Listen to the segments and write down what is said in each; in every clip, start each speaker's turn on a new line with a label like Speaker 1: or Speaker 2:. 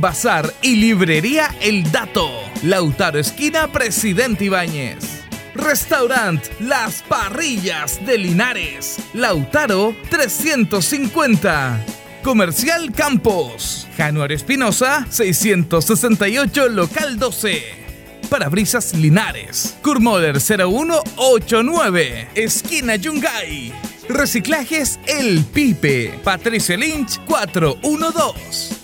Speaker 1: Bazar y Librería El Dato. Lautaro Esquina Presidente Ibáñez. Restaurant Las Parrillas de Linares. Lautaro 350. Comercial Campos. Januario Espinosa 668 Local 12. Parabrisas Linares. Kurmoder 0189. Esquina Yungay. Reciclajes El Pipe. Patricio Lynch 412.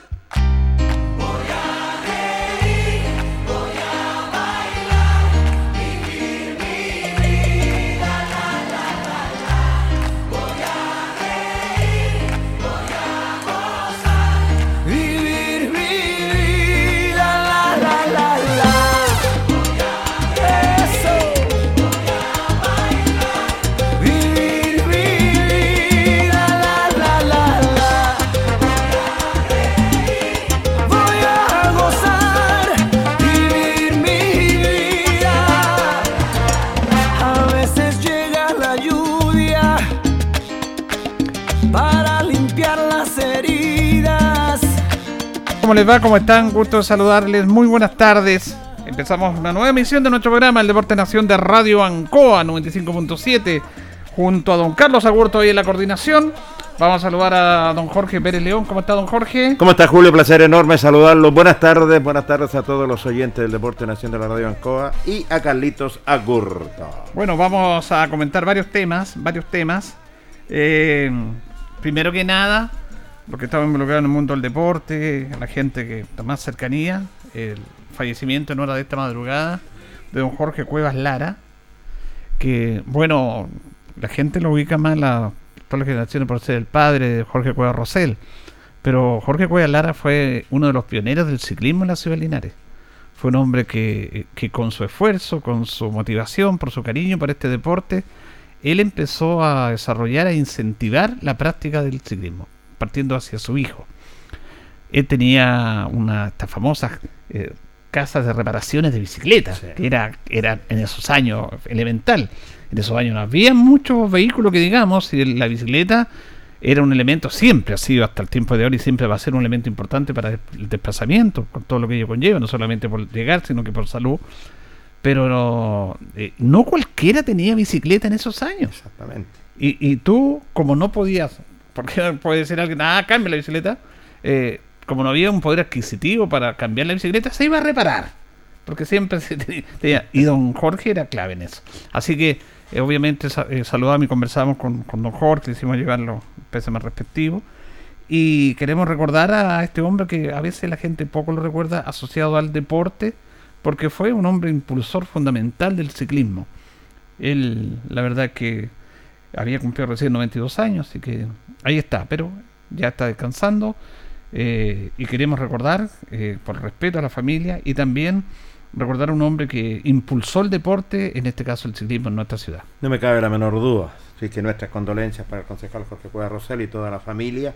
Speaker 2: ¿Cómo les va? ¿Cómo están? Gusto de saludarles. Muy buenas tardes. Empezamos una nueva emisión de nuestro programa, el Deporte Nación de Radio Ancoa 95.7, junto a don Carlos Agurto ahí en la coordinación. Vamos a saludar a don Jorge Pérez León. ¿Cómo está don Jorge?
Speaker 3: ¿Cómo está Julio? Placer enorme saludarlos. Buenas tardes, buenas tardes a todos los oyentes del Deporte Nación de la Radio Ancoa y a Carlitos Agurto.
Speaker 2: Bueno, vamos a comentar varios temas, varios temas. Eh, primero que nada, porque estamos involucrados en el mundo del deporte, la gente que está más cercanía, el fallecimiento en hora de esta madrugada de don Jorge Cuevas Lara, que, bueno, la gente lo ubica más, la, todas las generaciones por ser el padre de Jorge Cuevas Rosell, pero Jorge Cuevas Lara fue uno de los pioneros del ciclismo en la ciudad de Linares. Fue un hombre que, que con su esfuerzo, con su motivación, por su cariño por este deporte, él empezó a desarrollar e incentivar la práctica del ciclismo, partiendo hacia su hijo. Él tenía una estas famosas eh, casas de reparaciones de bicicletas, que era, era en esos años elemental. En esos años no había muchos vehículos que digamos, y la bicicleta era un elemento, siempre ha sido hasta el tiempo de hoy y siempre va a ser un elemento importante para el desplazamiento, con todo lo que ello conlleva, no solamente por llegar, sino que por salud. Pero no, eh, no cualquiera tenía bicicleta en esos años.
Speaker 3: Exactamente.
Speaker 2: Y, y tú, como no podías, porque puede ser alguien, ah, cambia la bicicleta, eh, como no había un poder adquisitivo para cambiar la bicicleta, se iba a reparar. Porque siempre se tenía, Y don Jorge era clave en eso. Así que, eh, obviamente, eh, saludamos y conversamos con, con don Jorge, hicimos llegar los más respectivos. Y queremos recordar a este hombre que a veces la gente poco lo recuerda asociado al deporte, porque fue un hombre impulsor fundamental del ciclismo. Él, la verdad que había cumplido recién 92 años, así que ahí está, pero ya está descansando. eh, y queremos recordar, eh, por respeto a la familia, y también recordar a un hombre que impulsó el deporte, en este caso el ciclismo en nuestra ciudad.
Speaker 3: No me cabe la menor duda. Así que nuestras condolencias para el concejal Jorge Cueva Rosell y toda la familia.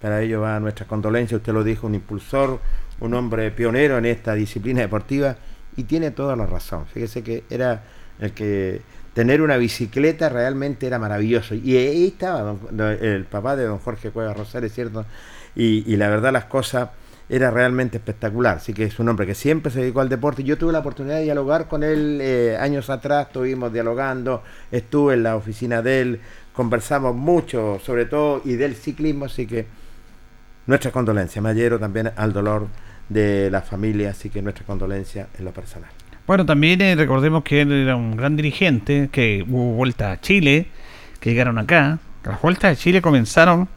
Speaker 3: Para ello va nuestras condolencias. Usted lo dijo, un impulsor, un hombre pionero en esta disciplina deportiva y tiene toda la razón. Fíjese que era el que tener una bicicleta realmente era maravilloso. Y ahí estaba el papá de don Jorge Cueva Rosell, es cierto. Y, y la verdad las cosas era realmente espectacular. Así que es un hombre que siempre se dedicó al deporte. Yo tuve la oportunidad de dialogar con él eh, años atrás, estuvimos dialogando, estuve en la oficina de él, conversamos mucho sobre todo y del ciclismo, así que nuestra condolencia, me adhiero también al dolor de la familia, así que nuestra condolencia en lo personal.
Speaker 2: Bueno, también eh, recordemos que él era un gran dirigente, que hubo vueltas a Chile, que llegaron acá. Las vueltas a Chile comenzaron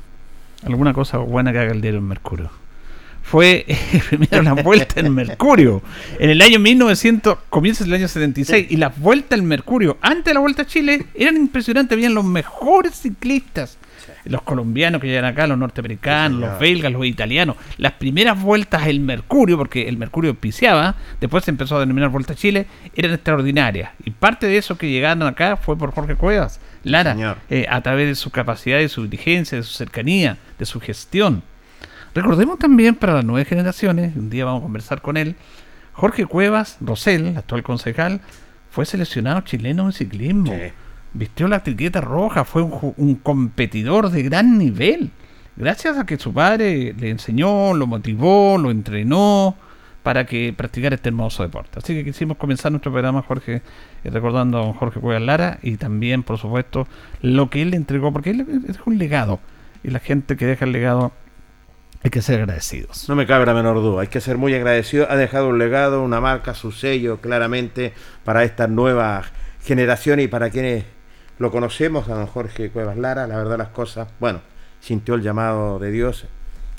Speaker 2: alguna cosa buena que haga el diario El Mercurio. Fue eh, primero la vuelta en Mercurio, en el año 1900, comienza el año 76, y las vueltas en Mercurio, antes de la vuelta a Chile, eran impresionantes, habían los mejores ciclistas. Los colombianos que llegan acá, los norteamericanos,
Speaker 3: Sí,
Speaker 2: los belgas, los italianos. Las primeras vueltas el Mercurio, porque el Mercurio piciaba, después se empezó a denominar Vuelta a Chile, eran extraordinarias. Y parte de eso que llegaron acá fue por Jorge Cuevas, Lara, eh, a través de su capacidad, de su diligencia, de su cercanía, de su gestión. Recordemos también para las nuevas generaciones, un día vamos a conversar con él, Jorge Cuevas Rosell, actual concejal, fue seleccionado chileno en ciclismo.
Speaker 3: Sí.
Speaker 2: Vistió la etiqueta roja, fue un, un competidor de gran nivel. Gracias a que su padre le enseñó, lo motivó, lo entrenó para que practicara este hermoso deporte. Así que quisimos comenzar nuestro programa, Jorge, eh, recordando a Jorge Cuevas Lara y también, por supuesto, lo que él le entregó, porque él dejó un legado. Y la gente que deja el legado hay que ser agradecidos.
Speaker 3: No me cabe la menor duda, hay que ser muy agradecido. Ha dejado un legado, una marca, su sello claramente para estas nuevas generaciones y para quienes lo conocemos, a don Jorge Cuevas Lara. La verdad, las cosas, bueno, sintió el llamado de Dios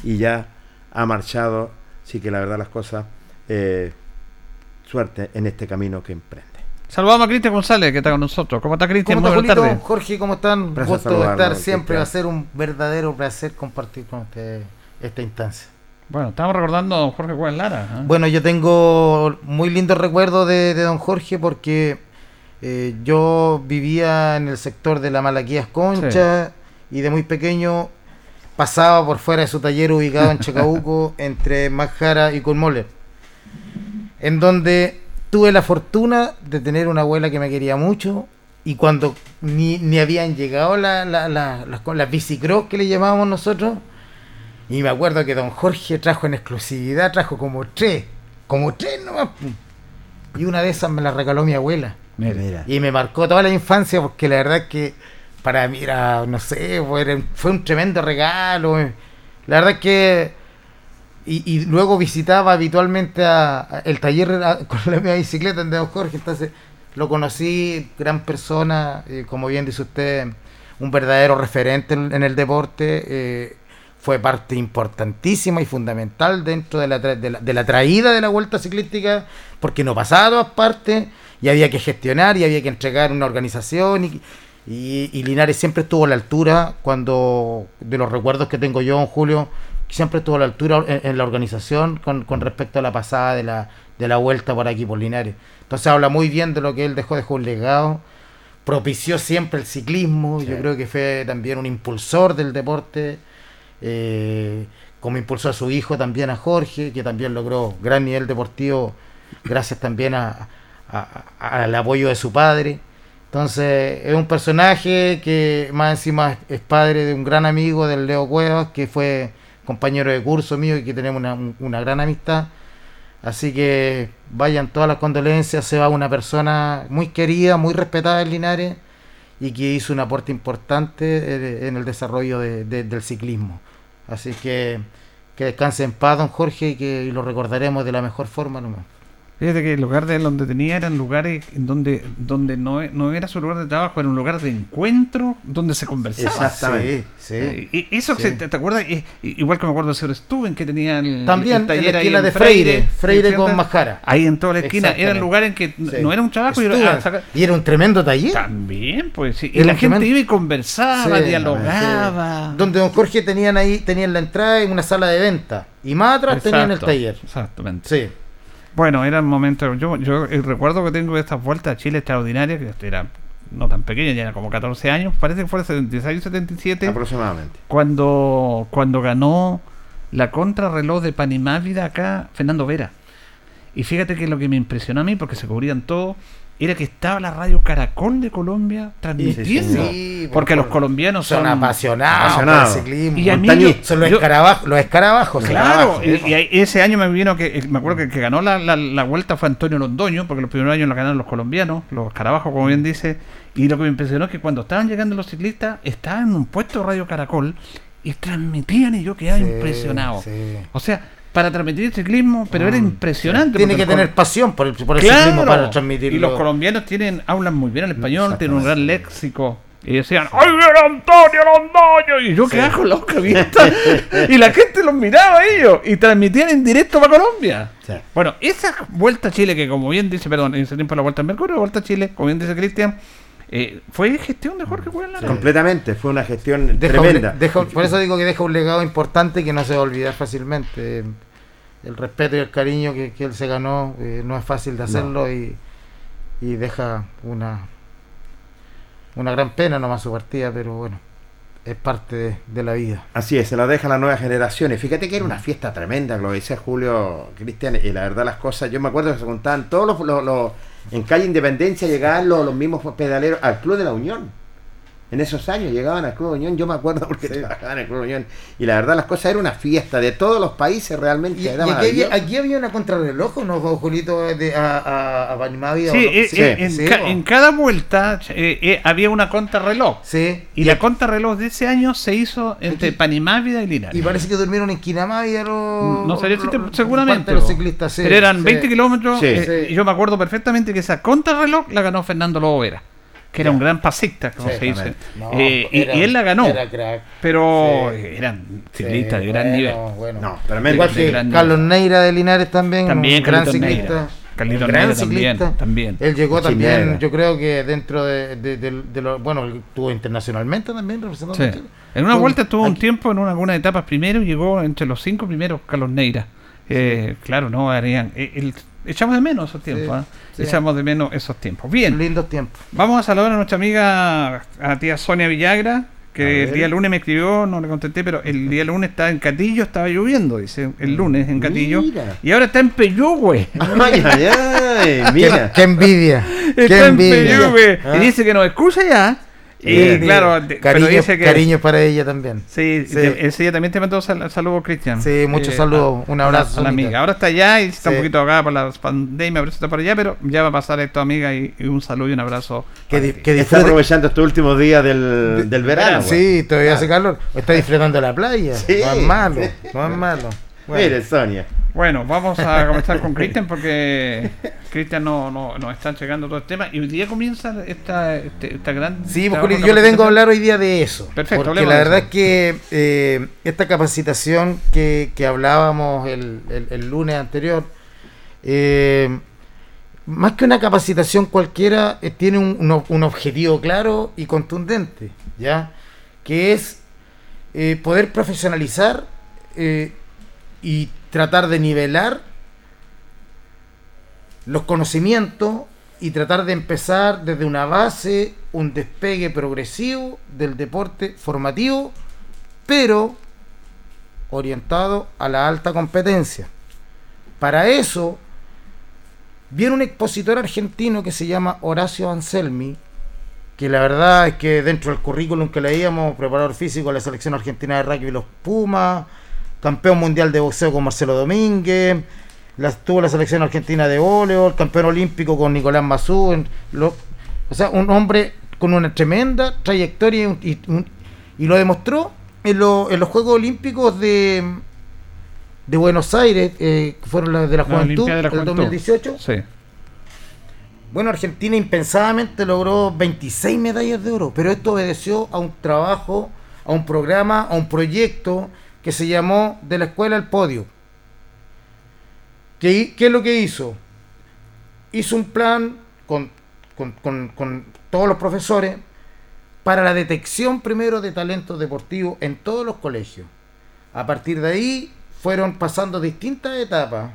Speaker 3: y ya ha marchado. Así que la verdad, las cosas, eh, suerte en este camino que emprende.
Speaker 2: Saludamos a Cristian González, que está con nosotros. ¿Cómo está Cristian?
Speaker 4: ¿Cómo
Speaker 2: Muy
Speaker 4: está,
Speaker 2: buenas
Speaker 4: Julito?
Speaker 2: tardes.
Speaker 4: Jorge, ¿cómo están? Un
Speaker 3: Placer
Speaker 4: gusto de estar siempre. Va a ser un verdadero placer compartir con ustedes esta instancia.
Speaker 2: Bueno, estamos recordando a don Jorge Cuevas Lara. ¿ah?
Speaker 4: Bueno, yo tengo muy lindos recuerdos de, de don Jorge porque eh, yo vivía en el sector de la Malaquías Concha y de muy pequeño pasaba por fuera de su taller ubicado en Chacabuco entre Majara y Colmoller, en donde tuve la fortuna de tener una abuela que me quería mucho y cuando ni, ni habían llegado la- la- la- las, las bicicross que le llamábamos nosotros, y me acuerdo que don Jorge trajo en exclusividad, trajo como tres, como tres nomás. Y una de esas me la regaló mi abuela. Y me marcó toda la infancia porque la verdad es que para mí era, no sé, fue, un tremendo regalo. eh. La verdad es que... Y, y luego visitaba habitualmente a, a el taller a- con la misma bicicleta de don Jorge, entonces lo conocí, gran persona, eh, como bien dice usted, un verdadero referente en, en el deporte, eh, fue parte importantísima y fundamental dentro de la, de, la, de la traída de la vuelta ciclística, porque no pasaba a todas partes y había que gestionar y había que entregar una organización y, y, y Linares siempre estuvo a la altura cuando, de los recuerdos que tengo yo, Julio, siempre estuvo a la altura en, en la organización con, con respecto a la pasada de la, de la vuelta por aquí por Linares. Entonces habla muy bien de lo que él dejó, dejó un legado, propició siempre el ciclismo, yo creo que fue también un impulsor del deporte, eh, como impulsó a su hijo también a Jorge, que también logró gran nivel deportivo gracias también a, a- a- al apoyo de su padre. Entonces, es un personaje que más encima es, padre de un gran amigo del Leo Cuevas, que fue compañero de curso mío y que tenemos una, una gran amistad. Así que vayan todas las condolencias, se va una persona muy querida, muy respetada en Linares y que hizo un aporte importante en el desarrollo de- de- del ciclismo. Así que que descanse en paz, don Jorge, y que y lo recordaremos de la mejor forma nomás.
Speaker 2: Fíjate que el lugar de donde tenía eran lugares en donde, donde no, no era su lugar de trabajo, era un lugar de encuentro donde se conversaba.
Speaker 3: Exactamente.
Speaker 4: Sí,
Speaker 2: Eh,
Speaker 4: sí.
Speaker 2: y eso,
Speaker 4: Sí.
Speaker 2: que ¿te, te acuerdas? Eh, igual que me acuerdo señor Stuben, que tenía el,
Speaker 4: También
Speaker 2: el taller
Speaker 4: en la esquina de Freire, Freire
Speaker 2: ¿cierto?
Speaker 4: con Majara.
Speaker 2: Ahí en toda la esquina. Era un lugar en que no era un trabajo.
Speaker 4: Estuvo-
Speaker 2: era- ah, saca-
Speaker 4: y era un tremendo taller.
Speaker 2: También, pues sí. Y
Speaker 4: Era
Speaker 2: la gente
Speaker 4: tremendo-
Speaker 2: iba y conversaba,
Speaker 4: Sí,
Speaker 2: dialogaba.
Speaker 4: sí. Donde don Jorge tenían ahí, tenían la entrada en una sala de venta. Y más atrás tenían el taller.
Speaker 2: Exactamente.
Speaker 4: Sí.
Speaker 2: Bueno, eran momentos. Yo, yo el recuerdo que tengo de estas vueltas a Chile extraordinarias, que era no tan pequeña, ya era como 14 años, parece que fue el 76 77,
Speaker 3: Aproximadamente.
Speaker 2: cuando, cuando ganó la contrarreloj de Panimávida acá Fernando Vera. Y fíjate que lo que me impresionó a mí, porque se cubrían todo, era que estaba la radio Caracol de Colombia transmitiendo.
Speaker 4: Sí,
Speaker 2: porque los colombianos son,
Speaker 4: Son apasionados,
Speaker 3: apasionados.
Speaker 4: por el ciclismo.
Speaker 2: Y a mí
Speaker 3: Montañí.
Speaker 2: yo-
Speaker 4: son los
Speaker 2: yo-
Speaker 4: escarabajos, los escarabajos.
Speaker 2: Claro,
Speaker 4: escarabajos.
Speaker 2: y, ese año me vino que, eh, me acuerdo que el que ganó la, la- la vuelta fue Antonio Londoño, porque los primeros años la ganaron los colombianos, los carabajos, como bien dice, y lo que me impresionó es que cuando estaban llegando los ciclistas, estaban en un puesto de Radio Caracol y transmitían y yo quedaba
Speaker 4: Sí,
Speaker 2: impresionado.
Speaker 4: sí.
Speaker 2: O sea, para transmitir el ciclismo, pero era impresionante.
Speaker 4: Tiene que tener pasión por el, por el
Speaker 2: Claro,
Speaker 4: ciclismo para transmitirlo.
Speaker 2: Y los colombianos tienen, hablan muy bien el español, tienen un gran léxico. Y decían, ¡ay, era Antonio Londoño! Y yo quedaba con la boca abierta. y la gente los miraba a ellos. Y transmitían en directo para Colombia.
Speaker 3: Sí.
Speaker 2: Bueno, esa vuelta a Chile, que como bien dice, perdón, en ese tiempo la vuelta al Mercurio, la vuelta a Chile, como bien dice Cristian, eh, fue gestión de Jorge Cuellar.
Speaker 3: Completamente. Fue una gestión
Speaker 4: Deja un-
Speaker 3: tremenda.
Speaker 4: deja- por eso digo que deja un legado importante que no se va a olvidar fácilmente. El respeto y el cariño que, que él se ganó eh, no es fácil de hacerlo y, y deja una una gran pena nomás su partida, pero bueno, es parte de, de la vida.
Speaker 3: Así es, se la dejan las nuevas generaciones. Fíjate que era una fiesta tremenda, lo decía Julio Cristian, y la verdad las cosas, yo me acuerdo que se contaban todos los, los- los- en calle Independencia llegaban los, los mismos pedaleros al Club de la Unión. En esos años llegaban al Club Unión, yo me acuerdo porque trabajaban en el Club Unión. Y la verdad las cosas era una fiesta de todos los países realmente.
Speaker 4: Y, y
Speaker 3: era
Speaker 4: aquí, había, aquí una contrarreloj, ¿o ¿no, Julito? De, a, a, a Panimávida,
Speaker 2: Sí,
Speaker 4: ¿o no?
Speaker 2: eh,
Speaker 3: Sí,
Speaker 2: eh, en,
Speaker 4: sí,
Speaker 2: en cada vuelta eh, eh, había una contrarreloj.
Speaker 4: Sí.
Speaker 2: Y la contrarreloj de ese año se hizo entre
Speaker 4: Aquí-
Speaker 2: Panimávida y Linares.
Speaker 4: Y parece que durmieron en Quinamávida los...
Speaker 2: No
Speaker 4: los-
Speaker 2: seguramente.
Speaker 4: los ciclistas, sí,
Speaker 2: pero eran
Speaker 4: sí.
Speaker 2: 20 kilómetros.
Speaker 3: Sí.
Speaker 2: eh,
Speaker 4: Sí.
Speaker 2: y yo me acuerdo perfectamente que esa contrarreloj la ganó Fernando Lobo Vera, que era un gran pasista, como
Speaker 4: Sí,
Speaker 2: se dice.
Speaker 4: No,
Speaker 2: Eh, y-
Speaker 4: era-
Speaker 2: y, él la ganó.
Speaker 4: era crack.
Speaker 2: Pero
Speaker 4: Sí.
Speaker 2: eh, eran ciclistas
Speaker 4: Sí,
Speaker 2: de gran
Speaker 4: bueno,
Speaker 2: nivel.
Speaker 4: bueno.
Speaker 3: No, tremendo.
Speaker 4: Igual que Carlos Neira de Linares también,
Speaker 2: También
Speaker 4: un gran
Speaker 2: Carlitos
Speaker 4: ciclista.
Speaker 2: Neira.
Speaker 4: Un gran
Speaker 2: Neira también,
Speaker 4: ciclista.
Speaker 2: también.
Speaker 4: Él llegó también, yo creo que dentro de, de, de- de lo, bueno, él estuvo internacionalmente también representando
Speaker 2: Sí. En una vuelta estuvo un tiempo en una- algunas etapas primero y llegó entre los cinco primeros Carlos Neira. Eh, Claro, no, harían. eh, el- echamos de menos esos tiempos. ¿ah?
Speaker 4: Sí.
Speaker 2: Echamos de menos esos tiempos. Bien,
Speaker 4: Lindos tiempos.
Speaker 2: vamos a saludar a nuestra amiga, a tía Sonia Villagra, que el día lunes me escribió, no le contesté, pero el día lunes estaba en Catillo, estaba lloviendo, dice, el lunes en Catillo.
Speaker 3: Mira.
Speaker 2: Y ahora está en Peyúgue.
Speaker 3: Ay, ay, ay,
Speaker 4: Qué,
Speaker 3: mira.
Speaker 4: qué envidia. qué
Speaker 2: Está en
Speaker 4: envidia.
Speaker 2: Peyúgue.
Speaker 4: Ah.
Speaker 2: Y dice que nos escucha ya. Y claro, pero
Speaker 4: cariño,
Speaker 2: dice que...
Speaker 4: cariño para ella también.
Speaker 2: Sí,
Speaker 4: Sí.
Speaker 2: te- ese día también te mandó sal- saludos, Cristian.
Speaker 4: Sí, muchos saludos, un abrazo,
Speaker 2: A la
Speaker 4: Sonita.
Speaker 2: amiga. Ahora está allá y está
Speaker 4: Sí.
Speaker 2: un poquito ahogada por la pandemia, por eso está por allá, pero ya va a pasar esto, amiga, y, y un saludo y un abrazo.
Speaker 4: Que, di- que
Speaker 3: Está aprovechando estos últimos días del, del verano.
Speaker 4: Sí, todavía hace calor. Está disfrutando la playa.
Speaker 3: Sí.
Speaker 4: No es malo, no es malo. Bueno.
Speaker 3: Mire, Sonia.
Speaker 2: Bueno, vamos a comenzar con Cristian porque Cristian no, no, nos está llegando todo el tema y hoy día comienza esta, este- esta gran.
Speaker 4: Sí,
Speaker 2: de
Speaker 4: yo le vengo a hablar hoy día de eso.
Speaker 2: Perfecto,
Speaker 4: Porque la verdad es que eh, esta capacitación que, que hablábamos el, el- el lunes anterior, eh, más que una capacitación cualquiera, eh, tiene un, un un objetivo claro y contundente, ¿ya? Que es eh, poder profesionalizar eh, y tratar de nivelar los conocimientos y tratar de empezar desde una base, un despegue progresivo del deporte formativo, pero orientado a la alta competencia. Para eso, viene un expositor argentino que se llama Horacio Anselmi, que la verdad es que dentro del currículum que leíamos, preparador físico de la selección argentina de rugby los Pumas, campeón mundial de boxeo con Marcelo Domínguez, la, tuvo la selección argentina de el campeón olímpico con Nicolás Mazú, en- lo- o sea, un hombre con una tremenda trayectoria y, un- y un- y lo demostró en, lo- en los Juegos Olímpicos de, de Buenos Aires, eh, que fueron las de la
Speaker 2: La
Speaker 4: Juventud,
Speaker 2: de la
Speaker 4: del
Speaker 2: Juventud.
Speaker 4: 2018.
Speaker 2: Sí.
Speaker 4: Bueno, Argentina impensadamente logró 26 medallas de oro, pero esto obedeció a un trabajo, a un programa, a un proyecto que se llamó De la Escuela al Podio. ¿Qué, qué es lo que hizo? Hizo un plan con, con- con- todos los profesores para la detección primero de talentos deportivos en todos los colegios. A partir de ahí fueron pasando distintas etapas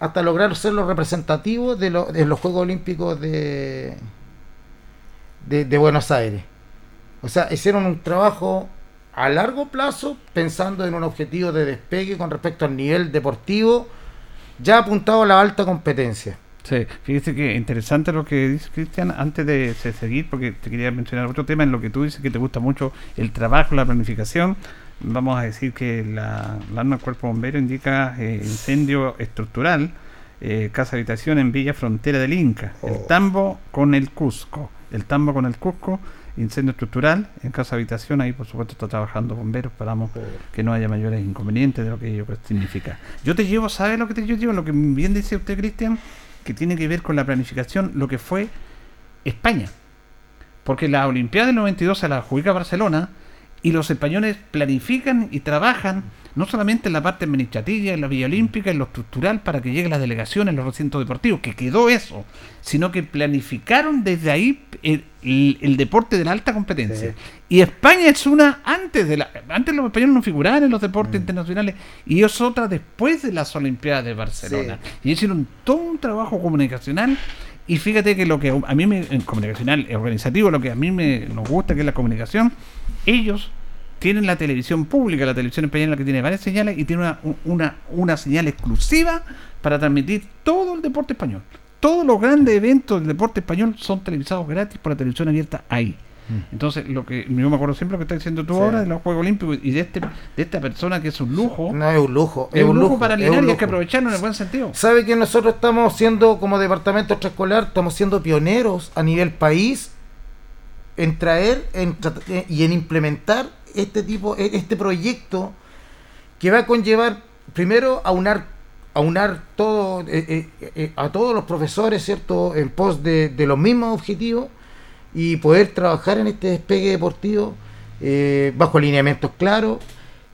Speaker 4: hasta lograr ser los representativos de, lo- de los Juegos Olímpicos de, de, de Buenos Aires. O sea, hicieron un trabajo a largo plazo pensando en un objetivo de despegue con respecto al nivel deportivo ya apuntado a la alta competencia.
Speaker 2: Sí, fíjese que interesante lo que dice Cristian, antes de se- seguir, porque te quería mencionar otro tema en lo que tú dices que te gusta mucho el trabajo, la planificación. Vamos a decir que la, la norma del cuerpo bombero indica eh, incendio estructural, eh, casa habitación en Villa Frontera del Inca, el
Speaker 4: Oh.
Speaker 2: tambo con el Cusco, el tambo con el Cusco, incendio estructural en casa habitación, ahí por supuesto está trabajando bomberos, esperamos que no haya mayores inconvenientes de lo que ello significa. Yo te llevo, ¿sabes lo que te yo llevo? Lo que bien dice usted, Cristian, que tiene que ver con la planificación, lo que fue España. Porque la Olimpiada del 92 se la adjudica Barcelona y los españoles planifican y trabajan no solamente en la parte administrativa, en la Villa Olímpica, en lo estructural para que llegue la delegación en los recintos deportivos, que quedó eso, sino que planificaron desde ahí el, el- el deporte de la alta competencia. Y España es una antes de la antes los españoles no figuraban en los deportes internacionales y es otra después de las Olimpiadas de Barcelona. Y hicieron todo un trabajo comunicacional y fíjate que lo que a mí me en comunicacional organizativo lo que a mí me nos gusta que es la comunicación, ellos tienen la televisión pública, la televisión española que tiene varias señales y tiene una, una, una señal exclusiva para transmitir todo el deporte español. Todos los grandes eventos del deporte español son televisados gratis por la televisión abierta ahí. Entonces, lo que yo me acuerdo siempre lo que estás diciendo tú
Speaker 4: Sí.
Speaker 2: ahora de los Juegos Olímpicos y de este de esta persona que es un lujo.
Speaker 4: No es un lujo,
Speaker 2: es un lujo, para
Speaker 4: es un
Speaker 2: Linares y hay
Speaker 4: lujo.
Speaker 2: que aprovecharlo en el buen sentido.
Speaker 4: ¿Sabe que nosotros estamos siendo, como departamento extraescolar, estamos siendo pioneros a nivel país en traer en eh, y en implementar este tipo, e- este proyecto que va a conllevar primero a unar, a unar todo, eh, eh, eh, a todos los profesores, ¿cierto?, en pos de, de los mismos objetivos y poder trabajar en este despegue deportivo eh, bajo lineamientos claros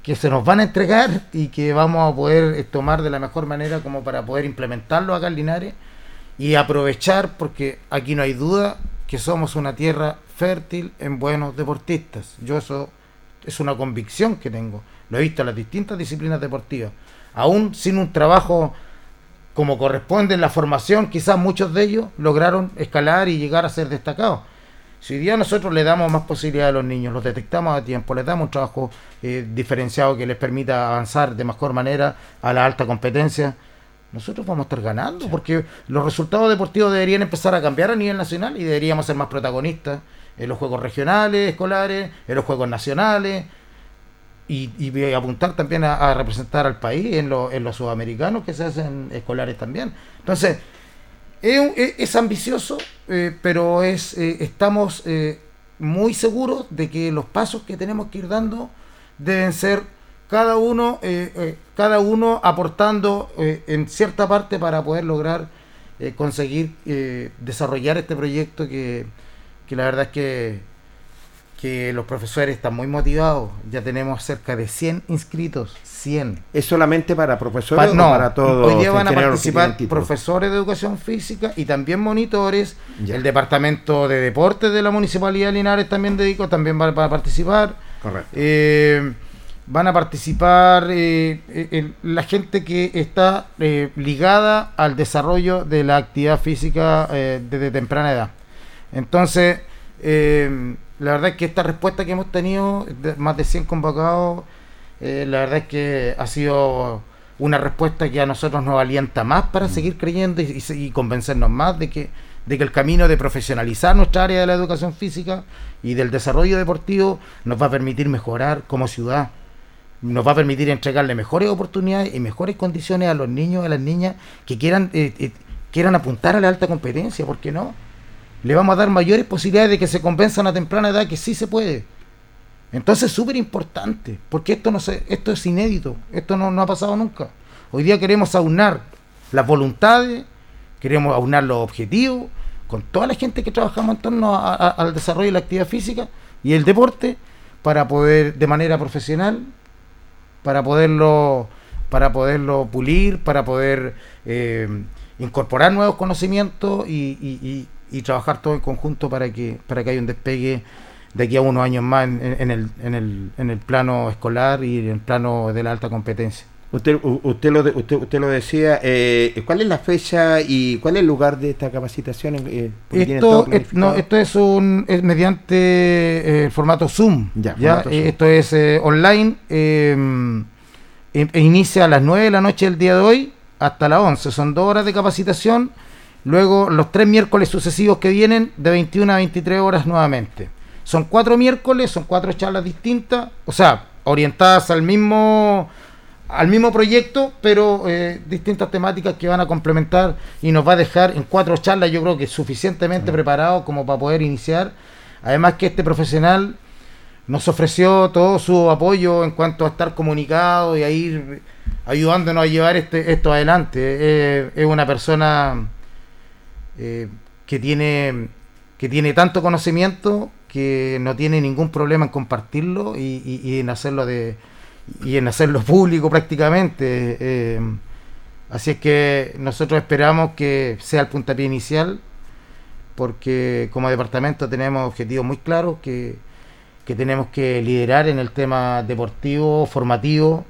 Speaker 4: que se nos van a entregar y que vamos a poder eh, tomar de la mejor manera como para poder implementarlo acá en Linares y aprovechar porque aquí no hay duda que somos una tierra fértil en buenos deportistas. Yo eso es una convicción que tengo. Lo he visto en las distintas disciplinas deportivas. Aún sin un trabajo como corresponde en la formación, quizás muchos de ellos lograron escalar y llegar a ser destacados. Si hoy día nosotros le damos más posibilidades a los niños, los detectamos a tiempo, les damos un trabajo eh, diferenciado que les permita avanzar de mejor manera a la alta competencia, nosotros vamos a estar ganando, porque los resultados deportivos deberían empezar a cambiar a nivel nacional y deberíamos ser más protagonistas en los juegos regionales, escolares, en los juegos nacionales y, apuntar también a, representar al país en, lo- en los sudamericanos que se hacen escolares también. Entonces, es, ambicioso, eh, pero es eh, estamos eh, muy seguros de que los pasos que tenemos que ir dando deben ser cada uno, cada uno aportando en cierta parte para poder lograr conseguir desarrollar este proyecto que, que la verdad es que, que los profesores están muy motivados. Ya tenemos cerca de 100 inscritos. 100.
Speaker 3: ¿Es solamente para profesores
Speaker 4: Pa-
Speaker 3: o
Speaker 4: no,
Speaker 3: para todos?
Speaker 4: hoy día van a participar profesores de educación física y también monitores.
Speaker 3: Ya.
Speaker 4: El departamento de deportes de la municipalidad de Linares también dedicó, también va, va a participar.
Speaker 3: Correcto.
Speaker 4: Eh, van a participar eh, eh, el- la gente que está eh, ligada al desarrollo de la actividad física eh, desde temprana edad. Entonces, eh, la verdad es que esta respuesta que hemos tenido, de más de 100 convocados, eh, la verdad es que ha sido una respuesta que a nosotros nos alienta más para seguir creyendo y, y y convencernos más de que, de que el camino de profesionalizar nuestra área de la educación física y del desarrollo deportivo nos va a permitir mejorar como ciudad, nos va a permitir entregarle mejores oportunidades y mejores condiciones a los niños y a las niñas que quieran, eh, eh, quieran apuntar a la alta competencia, ¿por qué no? Le vamos a dar mayores posibilidades de que se convenzan a temprana edad que sí se puede. Entonces es súper importante, porque esto, no se, esto es inédito, esto no, no ha pasado nunca. Hoy día queremos aunar las voluntades, queremos aunar los objetivos, con toda la gente que trabajamos en torno al desarrollo de la actividad física y el deporte, para poder, de manera profesional, para poderlo, para poderlo pulir, para poder eh, incorporar nuevos conocimientos y- y- y trabajar todo en conjunto para que, para que haya un despegue de aquí a unos años más en, en el, en, el, en el plano escolar y en el plano de la alta competencia.
Speaker 3: Usted, usted, lo, usted, usted lo decía, eh, ¿cuál es la fecha y cuál es el lugar de esta capacitación? Eh,
Speaker 4: Esto, es, no, esto es un es mediante eh, el formato Zoom.
Speaker 3: Ya,
Speaker 4: Ya,
Speaker 3: formato Zoom.
Speaker 4: esto es online. eh, e- e inicia a las 9 de la noche del día de hoy hasta las 11. Son dos horas de capacitación. Luego los tres miércoles sucesivos que vienen de 21 a 23 horas nuevamente. Son cuatro miércoles, son cuatro charlas distintas, o sea, orientadas al mismo al mismo proyecto, pero eh, distintas temáticas que van a complementar y nos va a dejar en cuatro charlas, yo creo que suficientemente preparados como para poder iniciar. Además que este profesional nos ofreció todo su apoyo en cuanto a estar comunicado y a ir ayudándonos a llevar este, esto adelante. Eh, es una persona eh, que tiene que tiene tanto conocimiento que no tiene ningún problema en compartirlo y, en hacerlo de y en hacerlo público prácticamente. eh, así es que nosotros esperamos que sea el puntapié inicial porque como departamento tenemos objetivos muy claros que, que tenemos que liderar en el tema deportivo, formativo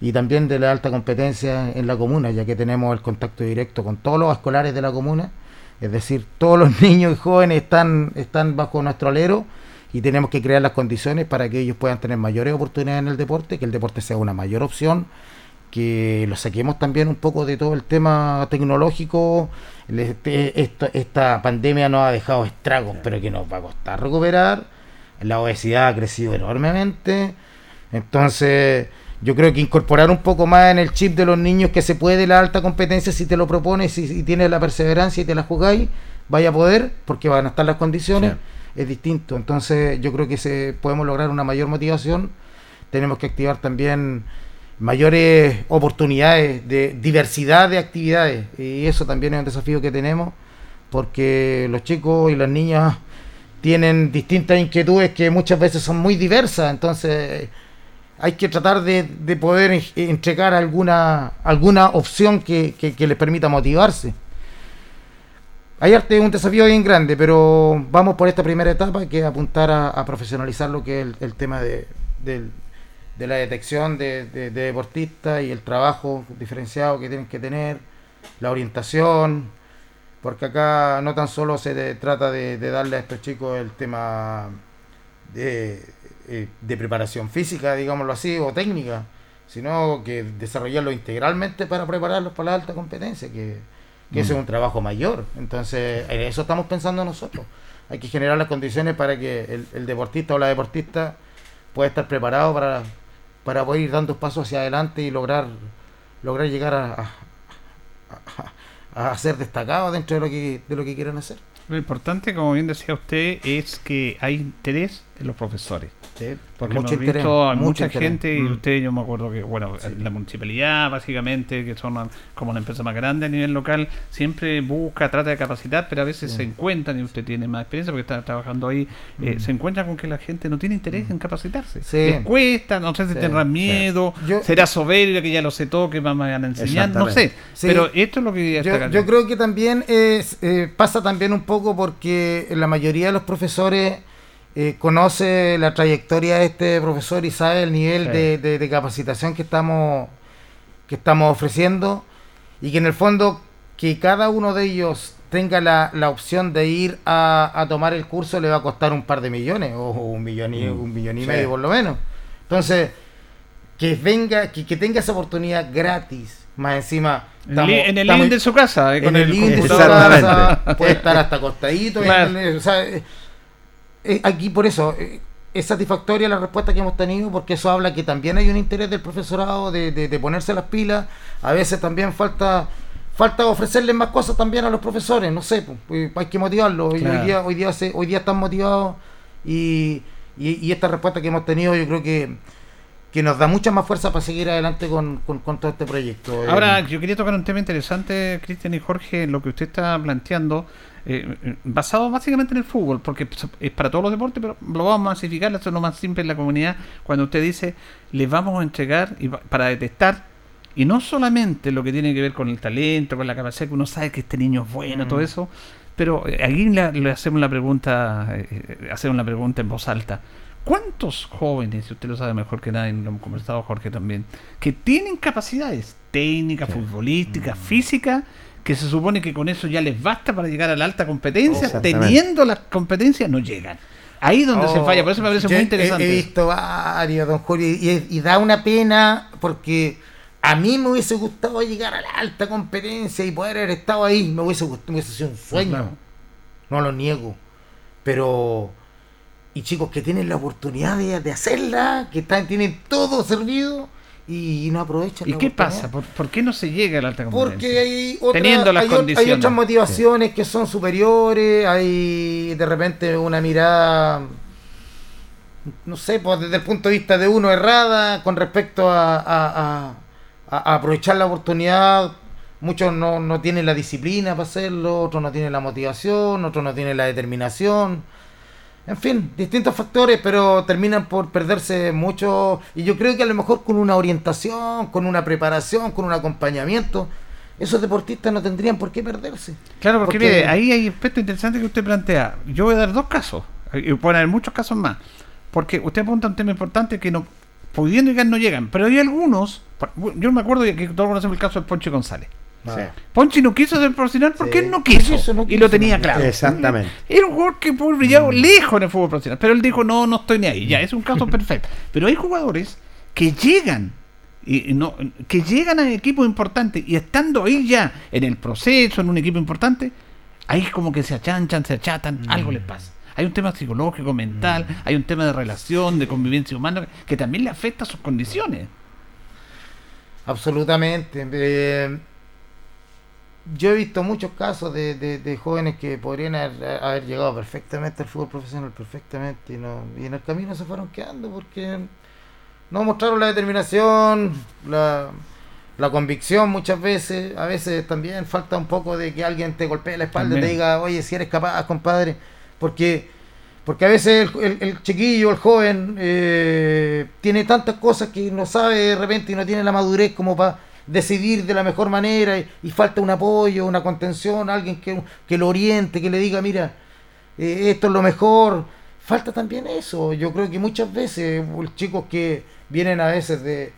Speaker 4: y también de la alta competencia en la comuna, ya que tenemos el contacto directo con todos los escolares de la comuna, es decir, todos los niños y jóvenes están, están bajo nuestro alero y tenemos que crear las condiciones para que ellos puedan tener mayores oportunidades en el deporte, que el deporte sea una mayor opción, que lo saquemos también un poco de todo el tema tecnológico. Este- esta pandemia nos ha dejado estragos, pero que nos va a costar recuperar. La obesidad ha crecido enormemente. Entonces, yo creo que incorporar un poco más en el chip de los niños que se puede la alta competencia si te lo propones y, y tienes la perseverancia y te la jugáis, vaya a poder, porque van a estar las condiciones, es distinto. Entonces, yo creo que se, podemos lograr una mayor motivación. Tenemos que activar también mayores oportunidades de diversidad de actividades y eso también es un desafío que tenemos porque los chicos y las niñas tienen distintas inquietudes que muchas veces son muy diversas entonces hay que tratar de, de poder en- entregar alguna alguna opción que, que- les permita motivarse. Hay arte un desafío bien grande pero vamos por esta primera etapa que es apuntar a, profesionalizar lo que es el, tema de, del- de la detección de, de- de deportistas y el trabajo diferenciado que tienen que tener, la orientación, porque acá no tan solo se de- trata de, de darle a estos chicos el tema de, eh, de preparación física, digámoslo así, o técnica, sino que desarrollarlo integralmente para prepararlos para la alta competencia, que, que ese es un trabajo mayor. Entonces, en eso estamos pensando nosotros. Hay que generar las condiciones para que el, el deportista o la deportista pueda estar preparado para, para poder ir dando pasos hacia adelante y lograr lograr llegar a, a, a- a ser destacado dentro de lo que de lo que quieran hacer.
Speaker 2: Lo importante, como bien decía usted, es que hay interés de los profesores.
Speaker 4: Sí,
Speaker 2: Porque
Speaker 4: mucho
Speaker 2: hemos
Speaker 4: interés,
Speaker 2: visto a
Speaker 4: mucho
Speaker 2: mucha
Speaker 4: interés.
Speaker 2: gente, y
Speaker 4: Mm.
Speaker 2: usted, yo me acuerdo que, bueno, la municipalidad, básicamente, que son como la empresa más grande a nivel local, siempre busca, trata de capacitar, pero a veces se encuentran, y usted tiene más experiencia porque está trabajando ahí, eh,
Speaker 4: Mm.
Speaker 2: se encuentra con que la gente no tiene interés en capacitarse.
Speaker 4: Sí.
Speaker 2: Les cuesta, no sé si tendrán miedo,
Speaker 4: Yo-
Speaker 2: será soberbia que ya lo sé todo, que me van a enseñar, no sé. Pero esto es lo que
Speaker 4: Yo, yo creo que también es, eh, pasa también un poco porque la mayoría de los profesores eh, conoce la trayectoria de este profesor y sabe el nivel
Speaker 2: Sí.
Speaker 4: de, de- de capacitación que estamos que estamos ofreciendo y que en el fondo que cada uno de ellos tenga la, la opción de ir a, a tomar el curso le va a costar un par de millones o un millón y, un millón y
Speaker 3: Sí.
Speaker 4: medio por lo menos. Entonces, que venga, que, que tenga esa oportunidad gratis. Más encima.
Speaker 2: En el li- en el living de su casa, eh, con
Speaker 4: el
Speaker 2: el
Speaker 4: living de su casa, puede estar hasta acostadito.
Speaker 2: Claro.
Speaker 4: o sea, eh, aquí por eso eh, es satisfactoria la respuesta que hemos tenido porque eso habla que también hay un interés del profesorado de, de- de ponerse las pilas. A veces también falta falta ofrecerles más cosas también a los profesores. No sé, pues, pues, hay que motivarlos.
Speaker 2: Claro.
Speaker 4: Hoy día hoy día se- hoy día están motivados y, y, y esta respuesta que hemos tenido yo creo que que nos da mucha más fuerza para seguir adelante con, con- con todo este proyecto.
Speaker 2: Ahora,
Speaker 4: Eh,
Speaker 2: yo quería tocar un tema interesante, Cristian y Jorge, lo que usted está planteando, eh, eh, basado básicamente en el fútbol, porque es para todos los deportes, pero lo vamos a masificar, esto es lo más simple en la comunidad, cuando usted dice, le vamos a entregar y para detectar, y no solamente lo que tiene que ver con el talento, con la capacidad, que uno sabe que este niño es bueno,
Speaker 4: Mm.
Speaker 2: todo eso, pero eh, aquí le, le hacemos la pregunta, eh, hacemos la pregunta en voz alta. ¿Cuántos jóvenes, si usted lo sabe mejor que nadie, lo hemos conversado Jorge también, que tienen capacidades técnicas, futbolísticas, físicas, que se supone que con eso ya les basta para llegar a la alta competencia, teniendo las competencias no llegan. Ahí es donde se
Speaker 4: Oh,
Speaker 2: falla, por eso me parece muy interesante.
Speaker 4: He, visto varios, don Julio, y, y- y da una pena porque a mí me hubiese gustado llegar a la alta competencia y poder haber estado ahí. Me hubiese gustado, me hubiese sido un sueño.
Speaker 2: Claro.
Speaker 4: No lo niego. Pero. Y chicos que tienen la oportunidad de, de hacerla, que están, tienen todo servido y, no aprovechan
Speaker 2: ¿Y qué pasa? ¿Por, por qué no se llega a la alta competencia?
Speaker 4: Porque hay, otra-
Speaker 2: Teniendo las
Speaker 4: hay, o- hay
Speaker 2: condiciones.
Speaker 4: otras motivaciones que son superiores, hay de repente una mirada, no sé, pues desde el punto de vista de uno errada con respecto a, a- a- a aprovechar la oportunidad. Muchos no, no tienen la disciplina para hacerlo, otros no tienen la motivación, otros no tienen la determinación. En fin, distintos factores, pero terminan por perderse mucho. Y yo creo que a lo mejor con una orientación, con una preparación, con un acompañamiento, esos deportistas no tendrían por qué perderse.
Speaker 2: Claro, porque,
Speaker 4: Porque-
Speaker 2: mire, ahí hay aspectos interesantes que usted plantea. Yo voy a dar dos casos, y pueden haber muchos casos más. Porque usted apunta un tema importante que no, pudiendo llegar, no llegan. Pero hay algunos, yo me acuerdo que todos conocemos el caso de Poncho González.
Speaker 3: Sí.
Speaker 2: Ponchi no quiso ser profesional porque
Speaker 3: Sí.
Speaker 2: él no quiso.
Speaker 4: No quiso, no
Speaker 2: y lo tenía
Speaker 4: no.
Speaker 2: claro.
Speaker 3: Exactamente.
Speaker 2: Era un jugador que pudo brillar lejos en el fútbol profesional. Pero él dijo, no, no estoy ni ahí. Ya, es un caso perfecto. Pero hay jugadores que llegan. Y no, que llegan a equipos importantes y estando ahí ya en el proceso, en un equipo importante, ahí como que se achanchan, se achatan, algo les pasa. Hay un tema psicológico, mental, hay un tema de relación, de convivencia humana, que también le afecta a sus condiciones.
Speaker 4: Absolutamente. Eh, yo he visto muchos casos de, de- de jóvenes que podrían haber, haber llegado perfectamente al fútbol profesional, perfectamente, y, no, y en el camino se fueron quedando porque no mostraron la determinación, la, la convicción muchas veces. A veces también falta un poco de que alguien te golpee la espalda y te diga, oye, si eres capaz, compadre, porque porque a veces el, el- el chiquillo, el joven, eh, tiene tantas cosas que no sabe de repente y no tiene la madurez como para decidir de la mejor manera y, y falta un apoyo, una contención, alguien que, que lo oriente, que le diga, mira, eh, esto es lo mejor. Falta también eso. Yo creo que muchas veces los chicos que vienen a veces de,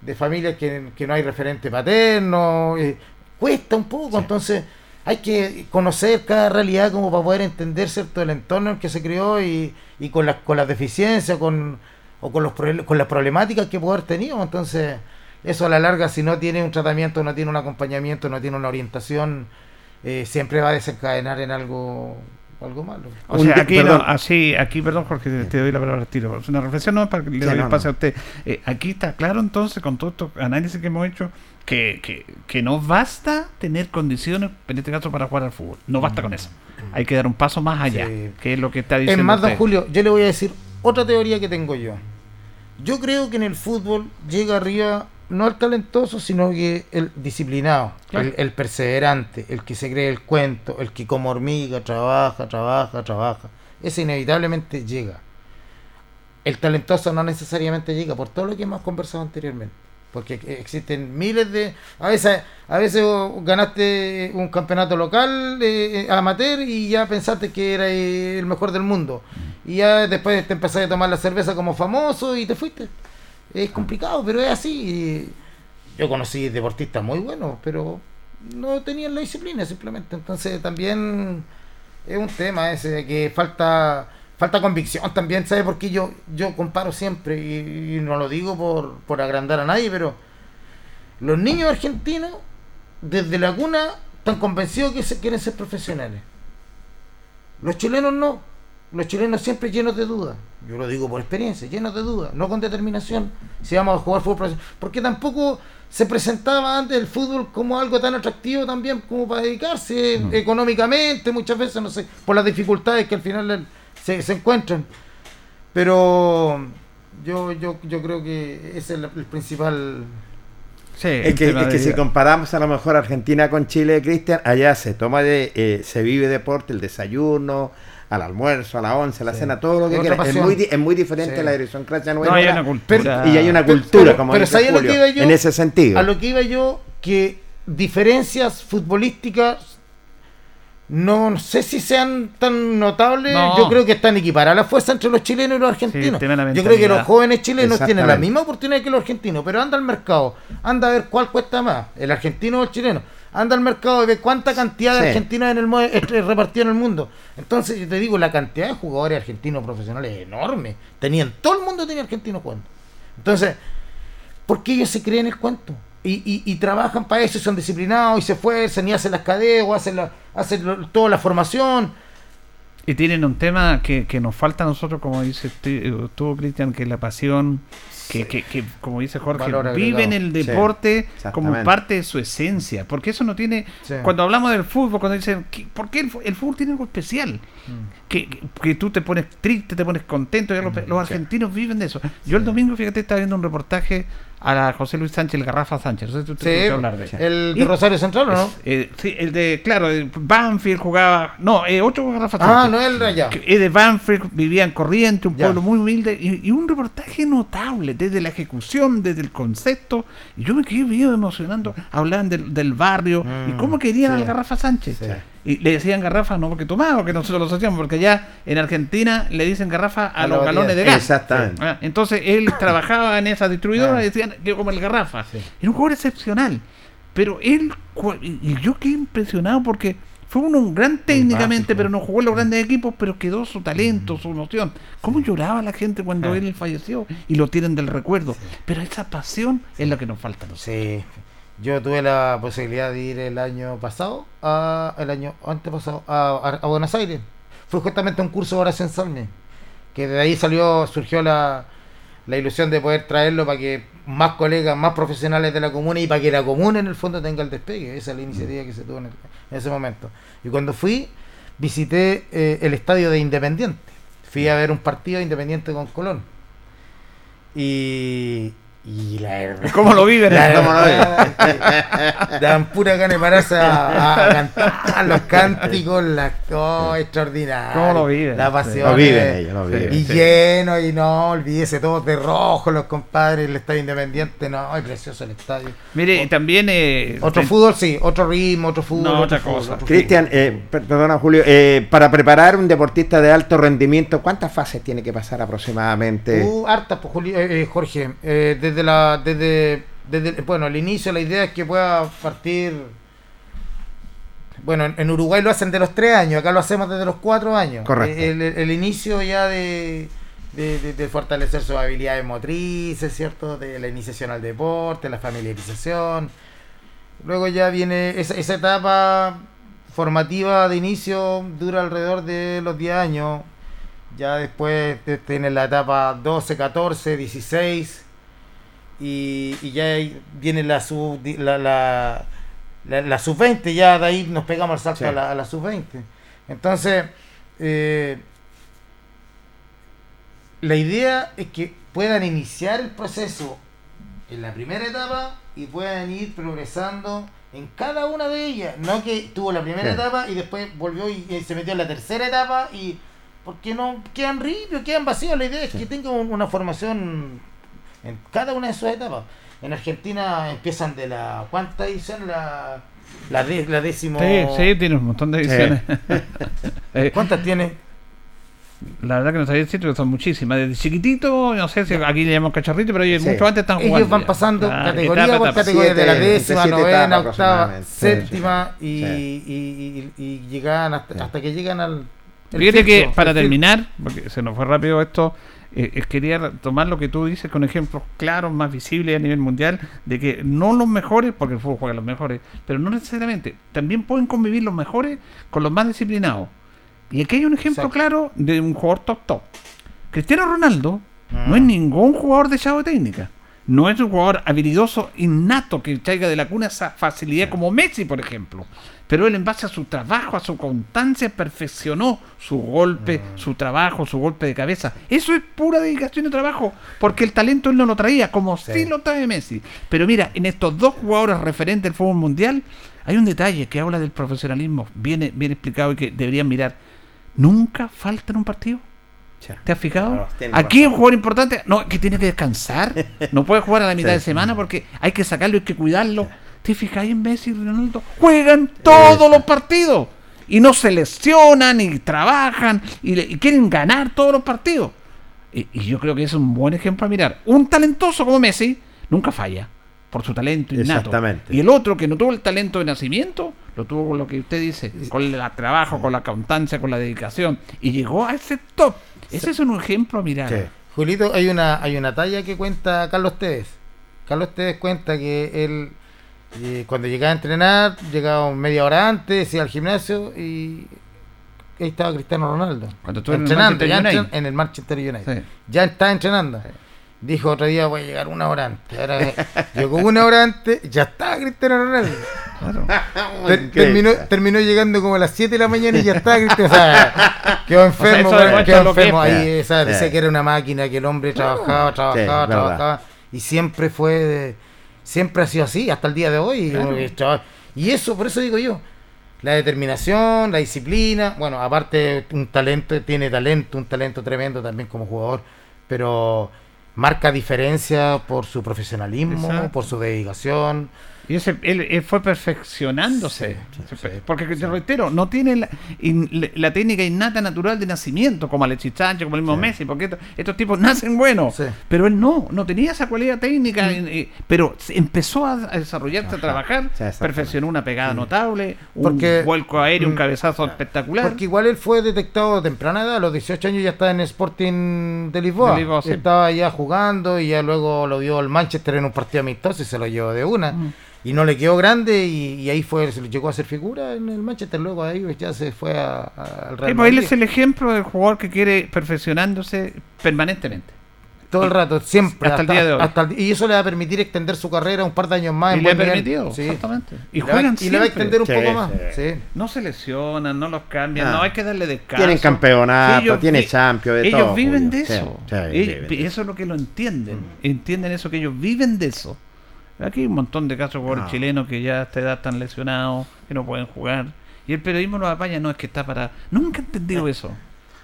Speaker 4: de familias que, que no hay referente paterno, eh, cuesta un poco. Entonces hay que conocer cada realidad como para poder entender cierto el entorno en el que se creó y, y con las con las deficiencias con o con los con las problemáticas que puede haber tenido entonces eso a la larga si no tiene un tratamiento no tiene un acompañamiento no tiene una orientación eh, siempre va a desencadenar en algo algo malo
Speaker 2: O
Speaker 3: Un
Speaker 2: sea, aquí,
Speaker 3: perdón.
Speaker 2: no, así, aquí, perdón, Jorge, te, te doy la palabra al tiro. Es una reflexión no para que le
Speaker 3: Sí,
Speaker 2: doy
Speaker 3: no,
Speaker 2: espacio
Speaker 3: no.
Speaker 2: a usted. Eh, aquí está claro entonces, con todo estos análisis que hemos hecho, que, que, que no basta tener condiciones, en este caso, para jugar al fútbol. No basta con eso. Hay que dar un paso más allá,
Speaker 4: Sí.
Speaker 2: que es lo que está diciendo
Speaker 4: Es más, don. Julio, yo le voy a decir otra teoría que tengo yo. Yo creo que en el fútbol llega arriba no el talentoso, sino que el disciplinado,
Speaker 2: Claro.
Speaker 4: el, el perseverante, el que se cree el cuento, el que como hormiga trabaja, trabaja, trabaja. Ese inevitablemente llega. El talentoso no necesariamente llega, por todo lo que hemos conversado anteriormente. Porque existen miles de... A veces, a veces ganaste un campeonato local eh, eh, amateur y ya pensaste que era eh, el mejor del mundo. Y ya después te empezaste a tomar la cerveza como famoso y te fuiste. Es complicado, pero es así. Yo conocí deportistas muy buenos, pero no tenían la disciplina simplemente. Entonces también es un tema ese de que falta falta convicción también, ¿sabe por qué yo, yo comparo siempre? Y, y no lo digo por, por agrandar a nadie, pero los niños argentinos, desde la cuna, están convencidos que se, quieren ser profesionales. Los chilenos no. Los chilenos siempre llenos de dudas. Yo lo digo por experiencia, llenos de dudas, no con determinación. Si vamos a jugar fútbol. Porque tampoco se presentaba antes el fútbol como algo tan atractivo también como para dedicarse económicamente, muchas veces, no sé, por las dificultades que al final se, se encuentran. Pero yo, yo, yo creo que ese es el, el principal.
Speaker 2: Sí,
Speaker 3: Es que, es que si comparamos a lo mejor Argentina con Chile, Cristian, allá se toma de, eh, se vive deporte, el desayuno, al almuerzo, a la once, a la
Speaker 4: Sí.
Speaker 3: cena, todo lo que quieras. Es muy, di- es muy diferente
Speaker 4: Sí.
Speaker 3: la idiosincrasia
Speaker 2: No,
Speaker 3: nuestra.
Speaker 2: hay una cultura.
Speaker 3: y hay una cultura,
Speaker 4: pero-
Speaker 3: como
Speaker 4: pero
Speaker 3: dice
Speaker 4: ¿sabes a lo que iba yo?
Speaker 3: en ese sentido.
Speaker 4: A lo que iba yo, que diferencias futbolísticas no sé si sean tan notables.
Speaker 2: No.
Speaker 4: Yo creo que están equiparadas la fuerza entre los chilenos y los argentinos.
Speaker 2: la
Speaker 4: yo creo que los jóvenes chilenos tienen la misma oportunidad que los argentinos, pero anda al mercado, anda a ver cuál cuesta más, el argentino o el chileno. Anda al mercado y ve cuánta cantidad de
Speaker 3: Sí.
Speaker 4: argentinos en el repartida en el mundo. Entonces, yo te digo, la cantidad de jugadores argentinos profesionales es enorme. Tenían, todo el mundo tenía argentinos jugando. Entonces, ¿por qué ellos se creen el cuento? Y, y, y trabajan para eso, y son disciplinados y se esfuerzan y hacen las cadenas, o hacen, la, hacen lo- toda la formación.
Speaker 2: Y tienen un tema que, que nos falta a nosotros, como dice tú, tú, Cristian, que es la pasión, que, que, que, como dice Jorge, viven el
Speaker 3: Sí,
Speaker 2: deporte como parte de su esencia. Porque eso no tiene.
Speaker 4: Sí.
Speaker 2: Cuando hablamos del fútbol, cuando dicen, ¿qué- ¿por qué el, el fútbol tiene algo especial?
Speaker 4: Mm.
Speaker 2: Que, que- que tú te pones triste, te pones contento. los, los argentinos viven de eso. Yo el domingo, fíjate, estaba viendo un reportaje a la José Luis Sánchez, el Garrafa Sánchez. No sé si
Speaker 4: Sí,
Speaker 2: escuchó hablar de
Speaker 4: el de Rosario Central, ¿o no?
Speaker 2: Eh, sí, el de, claro, el Banfield jugaba. No, eh, otro Garrafa
Speaker 4: Ah,
Speaker 2: Sánchez
Speaker 4: no el de allá.
Speaker 2: es de Banfield, vivía en Corriente, un
Speaker 4: Ya.
Speaker 2: pueblo muy humilde, y, y un reportaje notable, desde la ejecución, desde el concepto, y yo me quedé bien emocionando, hablaban del, del barrio, y
Speaker 4: Mm,
Speaker 2: cómo querían
Speaker 4: sí.
Speaker 2: al Garrafa Sánchez. Y le decían garrafa no porque tomaba, porque nosotros lo asociamos, porque allá en Argentina le dicen garrafa a,
Speaker 4: A
Speaker 2: los
Speaker 4: los
Speaker 2: galones de gas.
Speaker 3: Exactamente.
Speaker 2: Ah, Entonces él trabajaba en esa distribuidora
Speaker 4: Ah.
Speaker 2: y decían que como el garrafa. Era un jugador excepcional. Pero él, y yo quedé impresionado porque fue uno un gran técnicamente, pero no jugó en los grandes equipos, pero quedó su talento, su noción. ¿Cómo lloraba la gente cuando
Speaker 4: Ah.
Speaker 2: él falleció? Y lo tienen del recuerdo. Pero esa pasión es la que nos falta. a nosotros.
Speaker 4: Sí. Yo tuve la posibilidad de ir el año pasado, a, el año antepasado, a, a- Buenos Aires. Fue justamente un curso de oración Salme. Que de ahí salió, surgió la, ilusión de poder traerlo para que más colegas, más profesionales de la comuna y para que la comuna en el fondo tenga el despegue. Esa es la iniciativa que se tuvo en, ese momento. Y cuando fui, visité eh, el estadio de Independiente. Fui a ver un partido de Independiente con Colón. Y, y la verdad.
Speaker 2: ¿Cómo lo viven?
Speaker 4: La
Speaker 3: ¿Cómo lo
Speaker 4: que Dan pura gana de pararse a, a cantar los cánticos, la oh, extraordinaria.
Speaker 2: ¿Cómo lo viven?
Speaker 4: La
Speaker 2: Sí.
Speaker 4: pasión.
Speaker 3: Lo viven ellos, lo viven.
Speaker 4: Y
Speaker 2: Sí.
Speaker 4: lleno, y no, olvídese todos de rojo, los compadres, el estadio independiente, no, es precioso el estadio.
Speaker 2: Mire, y también. eh,
Speaker 4: Otro
Speaker 2: ten-
Speaker 4: fútbol, sí, otro ritmo, otro fútbol.
Speaker 2: No, otra cosa.
Speaker 3: Cristian, eh, per- perdona Julio, eh, para preparar un deportista de alto rendimiento, ¿cuántas fases tiene que pasar aproximadamente?
Speaker 4: Uh, hartas, pues, Julio- Jorge. Eh, desde la, desde, desde, bueno, el inicio la idea es que pueda partir. Bueno, en, en Uruguay lo hacen de los tres años, acá lo hacemos desde los cuatro años.
Speaker 3: Correcto.
Speaker 4: El, el- el inicio ya de, de, de- de fortalecer sus habilidades motrices, ¿cierto? De la iniciación al deporte, la familiarización. Luego ya viene esa, esa etapa formativa de inicio, dura alrededor de los 10 años. Ya después tiene la etapa 12, 14, 16. Y, y ya ahí viene la sub la, la, la, la sub-20. Ya de ahí nos pegamos al salto
Speaker 3: Sí.
Speaker 4: a la, a la sub-20. Entonces, eh, la idea es que puedan iniciar el proceso en la primera etapa y puedan ir progresando en cada una de ellas. No que tuvo la primera
Speaker 3: Sí.
Speaker 4: etapa y después volvió y, y se metió en la tercera etapa y porque no quedan ripios, quedan vacíos. La idea es que tengan un- una formación en cada una de sus etapas. En Argentina empiezan de la ¿cuánta edición? La la, de- la décimo
Speaker 2: Sí, sí, tiene un montón de ediciones. Eh,
Speaker 4: ¿Cuántas tiene?
Speaker 2: la verdad que no sabía decir, pero son muchísimas. Desde chiquitito, no sé si aquí le llamamos cacharrito, pero ellos
Speaker 3: Sí.
Speaker 2: mucho antes están jugando.
Speaker 4: Ellos van
Speaker 2: ya.
Speaker 4: pasando
Speaker 2: Ah,
Speaker 4: categoría
Speaker 2: etapa,
Speaker 4: por
Speaker 2: etapa.
Speaker 4: categoría, de la
Speaker 3: Siete-
Speaker 4: décima,
Speaker 3: siete
Speaker 4: novena, octava, séptima y,
Speaker 3: Sí.
Speaker 4: y, y- y llegan hasta,
Speaker 3: Sí.
Speaker 4: hasta que llegan al, El
Speaker 2: Fíjate que para terminar, porque se nos fue rápido esto, eh, eh, quería tomar lo que tú dices con ejemplos claros, más visibles a nivel mundial, de que no los mejores, porque el fútbol juega los mejores, pero no necesariamente, también pueden convivir los mejores con los más disciplinados. Y aquí hay un ejemplo
Speaker 4: Exacto.
Speaker 2: claro de un jugador top top. Cristiano Ronaldo no
Speaker 4: Mm.
Speaker 2: es ningún jugador de echado de técnica. No es un jugador habilidoso innato que traiga de la cuna esa facilidad como Messi, por ejemplo. Pero él en base a su trabajo, a su constancia, perfeccionó su golpe, su trabajo, su golpe de cabeza. Eso es pura dedicación y trabajo, porque el talento él no lo traía, como sí, lo trae Messi. Pero mira, en estos dos jugadores referentes del fútbol mundial, hay un detalle que habla del profesionalismo, bien, bien explicado y que deberían mirar. Nunca falta en un partido. ¿Te has fijado?
Speaker 3: Claro,
Speaker 2: Aquí un jugador importante, no, que tiene que descansar, no puede jugar a la mitad
Speaker 3: Sí.
Speaker 2: de semana porque hay que sacarlo, hay que cuidarlo. ¿Te fijáis en Messi y Ronaldo? Juegan todos los partidos y no se lesionan y trabajan y, le- y quieren ganar todos los partidos. Y, y yo creo que es un buen ejemplo a mirar. Un talentoso como Messi nunca falla por su talento innato.
Speaker 3: Exactamente.
Speaker 2: Y el otro que no tuvo el talento de nacimiento, lo tuvo con lo que usted dice, con el trabajo, con la constancia, con la dedicación. Y llegó a ese top. Ese es un ejemplo a mirar.
Speaker 3: Sí.
Speaker 4: Julito, hay una, hay una talla que cuenta Carlos Tevez. Carlos Tevez cuenta que él, eh, cuando llegaba a entrenar, llegaba media hora antes, iba al gimnasio y ahí estaba Cristiano Ronaldo.
Speaker 2: Cuando estuvo en el
Speaker 4: entrenando,
Speaker 2: Manchester United.
Speaker 4: en el Manchester United.
Speaker 2: Sí.
Speaker 4: Ya está entrenando. Dijo otro día voy a llegar una hora antes. Ahora eh, llegó una hora antes, ya estaba Cristiano Ronaldo.
Speaker 2: Claro.
Speaker 4: Ter- terminó, terminó llegando como a las 7 de la mañana y ya estaba Cristiano. O sea, quedó enfermo, quedó
Speaker 2: que
Speaker 4: enfermo ahí. o sea,
Speaker 3: Sí.
Speaker 4: decía que era una máquina, que el hombre trabajaba, trabajaba, trabajaba. Y siempre fue, de- siempre ha sido así, hasta el día de hoy.
Speaker 2: Claro.
Speaker 4: Y, eso, por eso digo yo, la determinación, la disciplina, bueno, aparte un talento, tiene talento, un talento tremendo también como jugador, pero marca diferencia por su profesionalismo,
Speaker 2: Exacto.
Speaker 4: por su dedicación.
Speaker 2: Y ese, él, él fue perfeccionándose. Porque te reitero, no tiene la, in- la técnica innata natural de nacimiento, como Alexis Sánchez, como el mismo Messi, porque estos, estos tipos nacen buenos. Pero él no, no tenía esa cualidad técnica. eh, pero empezó a, a desarrollarse, a trabajar, perfeccionó una pegada notable,
Speaker 4: Porque-
Speaker 2: un vuelco aéreo, un
Speaker 4: Mm.
Speaker 2: cabezazo espectacular.
Speaker 4: Porque igual él fue detectado a temprana edad, a los 18 años ya estaba en Sporting de Lisboa.
Speaker 2: De Lisboa, sí.
Speaker 4: Estaba ya jugando y ya luego lo vio el Manchester en un partido amistoso y se lo llevó de una.
Speaker 2: Mm.
Speaker 4: Y no le quedó grande y, y ahí fue, se le llegó a ser figura en el Manchester, luego ahí ya se fue a- a- al Real
Speaker 2: pues él
Speaker 4: Madrid.
Speaker 2: es el ejemplo del jugador que quiere perfeccionándose permanentemente.
Speaker 4: Todo el rato, siempre.
Speaker 2: Hasta el día de hoy.
Speaker 4: hasta el- y eso le va a permitir extender su carrera un par de años más.
Speaker 2: y
Speaker 4: en
Speaker 2: le ha permitido,
Speaker 4: Sí.
Speaker 2: exactamente. Y
Speaker 4: Y,
Speaker 2: juegan
Speaker 4: y le va a extender un
Speaker 3: Sí,
Speaker 4: poco más.
Speaker 3: sí.
Speaker 2: No se lesionan, no los cambian,
Speaker 3: Ah.
Speaker 2: no hay que darle descanso.
Speaker 3: Tienen campeonato,
Speaker 2: ellos
Speaker 3: tiene
Speaker 2: vi-
Speaker 3: Champions, de
Speaker 2: Ellos
Speaker 3: todo,
Speaker 2: viven
Speaker 3: Julio.
Speaker 2: de eso.
Speaker 3: sí,
Speaker 2: Ellos-
Speaker 3: viven de
Speaker 2: eso es lo que lo entienden. Entienden eso, que ellos viven de eso. Aquí hay un montón de casos de jugadores
Speaker 3: No.
Speaker 2: chilenos que ya a esta edad están lesionados, que no pueden jugar. Y el periodismo los apaña, no es que está para... Nunca he entendido eso. Nunca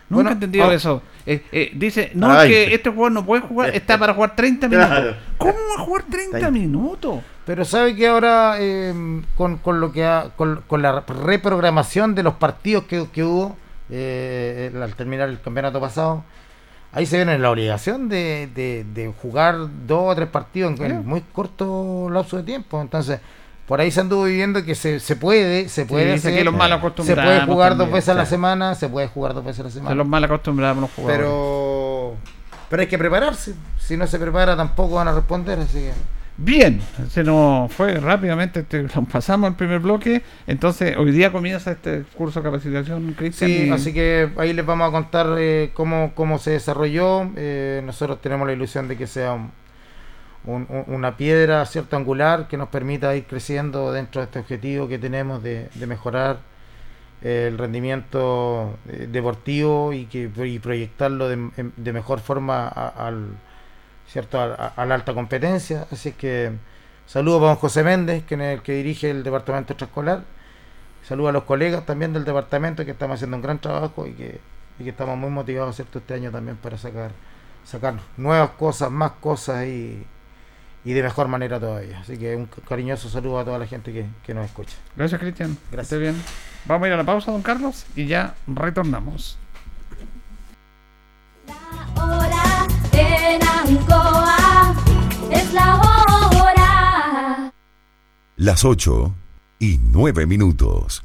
Speaker 4: Bueno,
Speaker 2: he entendido
Speaker 4: ah.
Speaker 2: eso. Eh, eh, dice, no, es que
Speaker 3: 20.
Speaker 2: este jugador no puede jugar, está para jugar 30 minutos.
Speaker 3: Claro.
Speaker 2: ¿Cómo va a jugar 30
Speaker 3: Treinta.
Speaker 2: minutos?
Speaker 4: Pero sabe que ahora eh, con, con lo que ha- con, con la reprogramación de los partidos que, que hubo eh, al terminar el campeonato pasado, ahí se viene la obligación de, de- de jugar dos o tres partidos en, en muy corto lapso de tiempo. Entonces, por ahí se anduvo viviendo que se, se puede, se puede hacer,
Speaker 2: que los mal
Speaker 4: se puede jugar dos veces a la
Speaker 3: sí.
Speaker 4: semana, se puede jugar dos veces a la
Speaker 2: Se
Speaker 4: semana.
Speaker 2: los mal acostumbramos los jugadores.
Speaker 4: Pero pero hay que prepararse. Si no se prepara tampoco van a responder, así que
Speaker 2: Bien, se nos fue rápidamente, este, pasamos al primer bloque, entonces hoy día comienza este curso de capacitación, Cristian.
Speaker 4: Sí,
Speaker 2: y-
Speaker 4: así que ahí les vamos a contar eh, cómo, cómo se desarrolló. Eh, nosotros tenemos la ilusión de que sea un- un- un- una piedra cierto angular que nos permita ir creciendo dentro de este objetivo que tenemos de, de mejorar eh, el rendimiento eh, deportivo y que y proyectarlo de, de mejor forma a- al cierto a, a- a la alta competencia. Así que saludo para don José Méndez, que es el que dirige el departamento extraescolar. Saludo a los colegas también del departamento que estamos haciendo un gran trabajo y que, y que estamos muy motivados ¿cierto? este año también para sacar, sacar nuevas cosas, más cosas y, y de mejor manera todavía. Así que un cariñoso saludo a toda la gente que, que nos escucha.
Speaker 2: Gracias, Cristian.
Speaker 4: Gracias.
Speaker 2: Bien. Vamos a ir a la pausa, don Carlos, y ya retornamos.
Speaker 5: La hora en la hora.
Speaker 6: Las 8 y 9 minutos.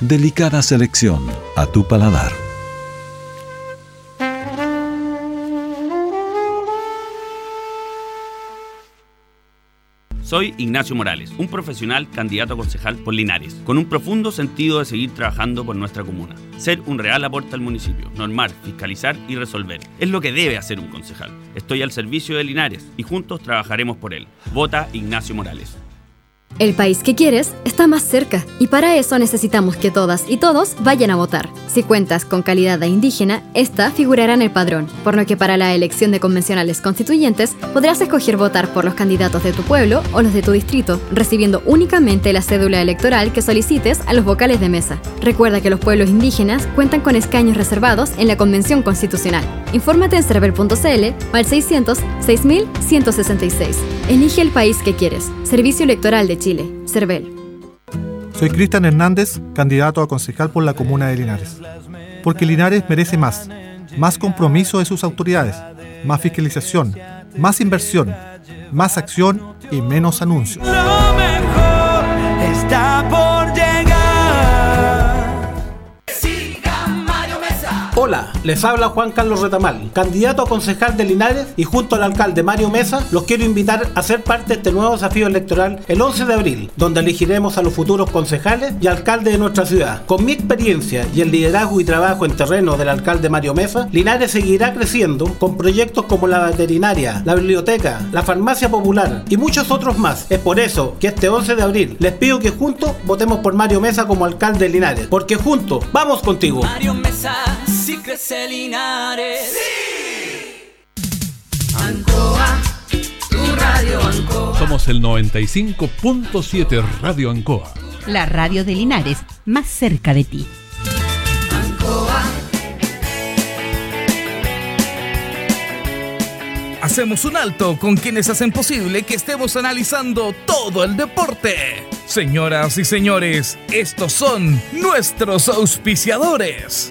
Speaker 7: Delicada selección a tu paladar.
Speaker 8: Soy Ignacio Morales, un profesional candidato a concejal por Linares, con un profundo sentido de seguir trabajando por nuestra comuna. Ser un real aporte al municipio, normar, fiscalizar y resolver. Es lo que debe hacer un concejal. Estoy al servicio de Linares y juntos trabajaremos por él. Vota Ignacio Morales.
Speaker 9: El país que quieres está más cerca y para eso necesitamos que todas y todos vayan a votar. Si cuentas con calidad de indígena, esta figurará en el padrón, por lo que para la elección de convencionales constituyentes podrás escoger votar por los candidatos de tu pueblo o los de tu distrito, recibiendo únicamente la cédula electoral que solicites a los vocales de mesa. Recuerda que los pueblos indígenas cuentan con escaños reservados en la Convención Constitucional. Infórmate en cervel.cl al 600 6166. Elige el país que quieres. Servicio Electoral de Chile. CERVEL.
Speaker 10: Soy Cristian Hernández, candidato a concejal por la comuna de Linares. Porque Linares merece más. Más compromiso de sus autoridades, más fiscalización, más inversión, más acción y menos anuncios.
Speaker 11: Les habla Juan Carlos Retamal, candidato a concejal de Linares y junto al alcalde Mario Mesa los quiero invitar a ser parte de este nuevo desafío electoral el 11 de abril, donde elegiremos a los futuros concejales y alcaldes de nuestra ciudad. Con mi experiencia y el liderazgo y trabajo en terreno del alcalde Mario Mesa, Linares seguirá creciendo con proyectos como la veterinaria, la biblioteca, la farmacia popular y muchos otros más. Es por eso que este 11 de abril les pido que juntos votemos por Mario Mesa como alcalde de Linares, porque juntos vamos contigo.
Speaker 12: Mario Mesa, si crece Linares. Ancoa, tu radio Ancoa.
Speaker 13: Somos el 95.7 Radio Ancoa.
Speaker 14: La radio de Linares, más cerca de ti.
Speaker 12: Ancoa.
Speaker 1: Hacemos un alto con quienes hacen posible que estemos analizando todo el deporte. Señoras y señores, estos son nuestros auspiciadores.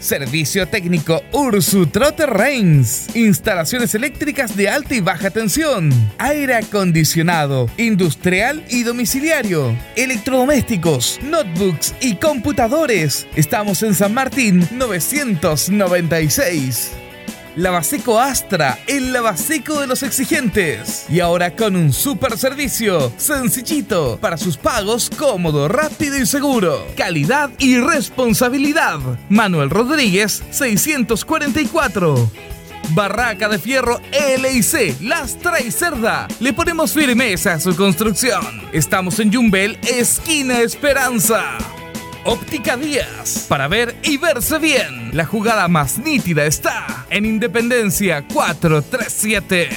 Speaker 1: Servicio técnico Ursu Trotter Reigns. Instalaciones eléctricas de alta y baja tensión. Aire acondicionado, industrial y domiciliario. Electrodomésticos, notebooks y computadores. Estamos en San Martín 996. Lavaseco Astra, el lavaseco de los exigentes. Y ahora con un super servicio, sencillito, para sus pagos cómodo, rápido y seguro. Calidad y responsabilidad. Manuel Rodríguez, 644. Barraca de Fierro LIC, Lastra y Cerda. Le ponemos firmeza a su construcción. Estamos en Yumbel, esquina Esperanza. Óptica Díaz, para ver y verse bien. La jugada más nítida está en Independencia 437.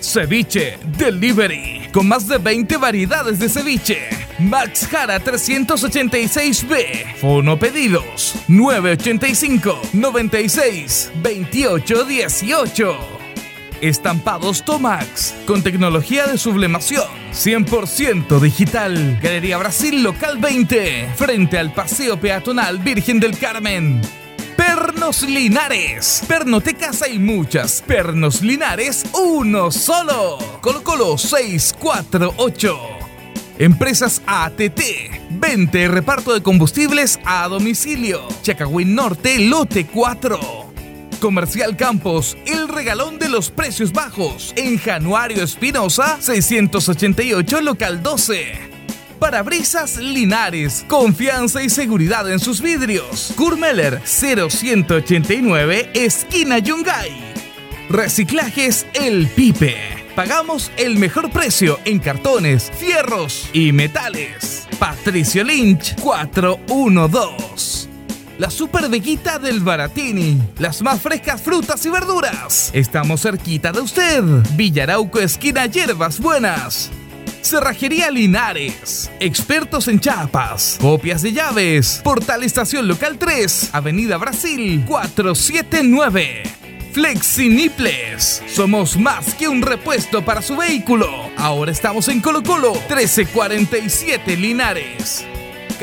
Speaker 1: Ceviche Delivery, con más de 20 variedades de ceviche. Max Jara 386B. Fono pedidos 985 96 28 18. Estampados Tomax, con tecnología de sublimación, 100% digital. Galería Brasil Local 20, frente al Paseo Peatonal Virgen del Carmen. Pernos Linares. Pernotecas hay muchas. Pernos Linares, uno solo. Colo Colo 648. Empresas ATT. Vente y reparto de combustibles a domicilio. Chacagüín Norte, lote 4. Comercial Campos, el regalón de los precios bajos. En Januario Espinosa, 688, local 12. Parabrisas Linares, confianza y seguridad en sus vidrios. Kurmeller 0189, esquina Yungay. Reciclajes El Pipe. Pagamos el mejor precio en cartones, fierros y metales. Patricio Lynch 412. La super veguita del Baratini. Las más frescas frutas y verduras. Estamos cerquita de usted. Villarauco, esquina Hierbas Buenas. Cerrajería Linares. Expertos en chapas. Copias de llaves. Portal Estación Local 3. Avenida Brasil 479. Flexiniples. Somos más que un repuesto para su vehículo. Ahora estamos en Colo Colo 1347 Linares.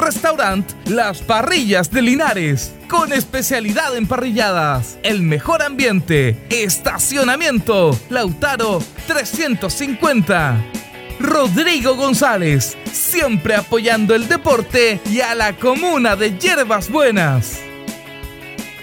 Speaker 1: Restaurant Las Parrillas de Linares, con especialidad en parrilladas, el mejor ambiente, estacionamiento, Lautaro 350. Rodrigo González, siempre apoyando el deporte y a la comuna de Hierbas Buenas.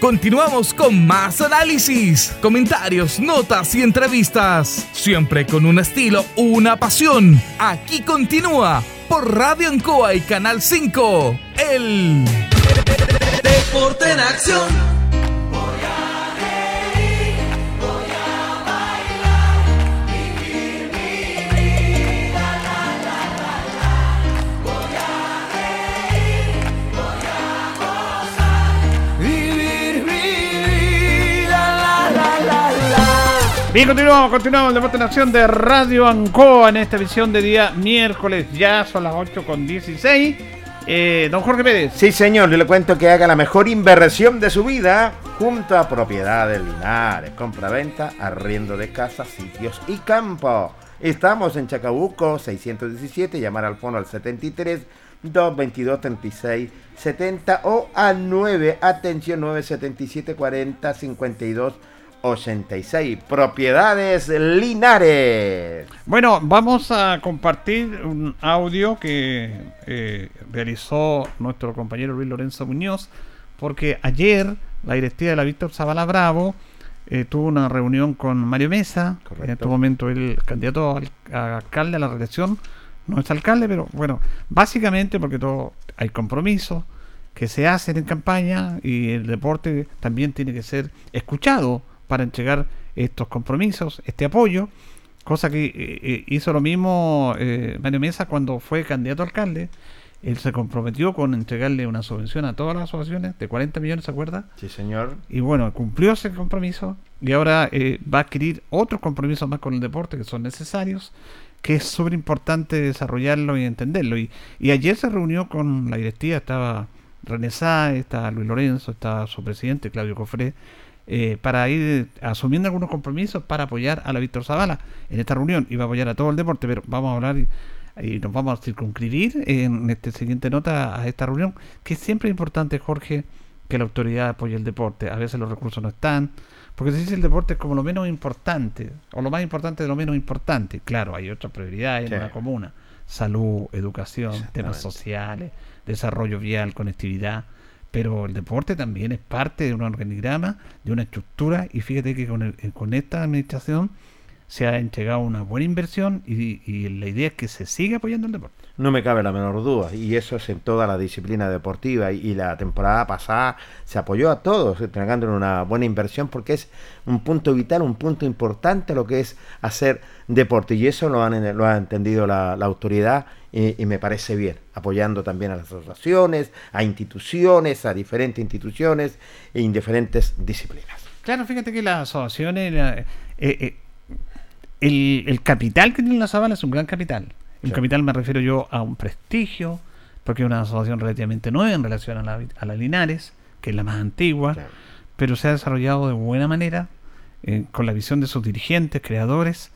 Speaker 1: Continuamos con más análisis, comentarios, notas y entrevistas. Siempre con un estilo, una pasión. Aquí continúa por Radio Ancoa y Canal 5. El
Speaker 15: Deporte en acción.
Speaker 2: Bien, continuamos, continuamos el Deporte en Acción de Radio Ancoa en esta edición de día miércoles. Ya son las 8 con 16. Eh, don Jorge Pérez.
Speaker 3: Sí, señor, yo le cuento que haga la mejor inversión de su vida junto a Propiedades Linares. Compra-venta, arriendo de casas, sitios y campo. Estamos en Chacabuco 617, llamar al fono al 73 222 36 70 o al 9, atención 977 40 52 86. Propiedades Linares.
Speaker 2: Bueno, vamos a compartir un audio que eh, realizó nuestro compañero Luis Lorenzo Muñoz, porque ayer la directiva de la Víctor Zavala Bravo eh, tuvo una reunión con Mario Mesa, en este momento el candidato al, a alcalde a la reelección, no es alcalde, pero bueno, básicamente porque todo hay compromisos que se hacen en campaña y el deporte también tiene que ser escuchado para entregar estos compromisos, este apoyo, cosa que eh, eh, hizo lo mismo eh, Mario Mesa cuando fue candidato a alcalde. Él se comprometió con entregarle una subvención a todas las asociaciones de 40 millones, ¿se acuerda?
Speaker 3: Sí, señor.
Speaker 2: Y bueno, cumplió ese compromiso y ahora va a adquirir otros compromisos más con el deporte que son necesarios, que es súper importante desarrollarlo y entenderlo. Y, y ayer se reunió con la directiva, estaba René Sáez, estaba Luis Lorenzo, estaba su presidente Claudio Cofré, eh, para ir asumiendo algunos compromisos para apoyar a la Víctor Zavala en esta reunión. Iba a apoyar a todo el deporte, pero vamos a hablar y, nos vamos a circunscribir en esta siguiente nota a esta reunión, que siempre es importante, Jorge, que la autoridad apoye el deporte. A veces los recursos no están, porque se dice el deporte es como lo menos importante, o lo más importante de lo menos importante. Claro, hay otras prioridades en la comuna. Salud, educación, temas sociales, desarrollo vial, conectividad pero el deporte también es parte de un organigrama, de una estructura, y fíjate que con, con esta administración se ha entregado una buena inversión y, la idea es que se siga apoyando el deporte.
Speaker 3: No me cabe la menor duda, y eso es en toda la disciplina deportiva, y, la temporada pasada se apoyó a todos, entregándole una buena inversión, porque es un punto vital, un punto importante lo que es hacer deporte, y eso lo, han, lo ha entendido la, la autoridad y, y me parece bien, apoyando también a las asociaciones, a instituciones, a diferentes instituciones en diferentes disciplinas.
Speaker 2: Claro, fíjate que las asociaciones, la- eh, eh, el, el capital que tiene la Zabala es un gran capital. El
Speaker 3: Sí.
Speaker 2: capital me refiero yo a un prestigio, porque es una asociación relativamente nueva en relación a la, a la Linares, que es la más antigua, pero se ha desarrollado de buena manera, eh, con la visión de sus dirigentes, creadores.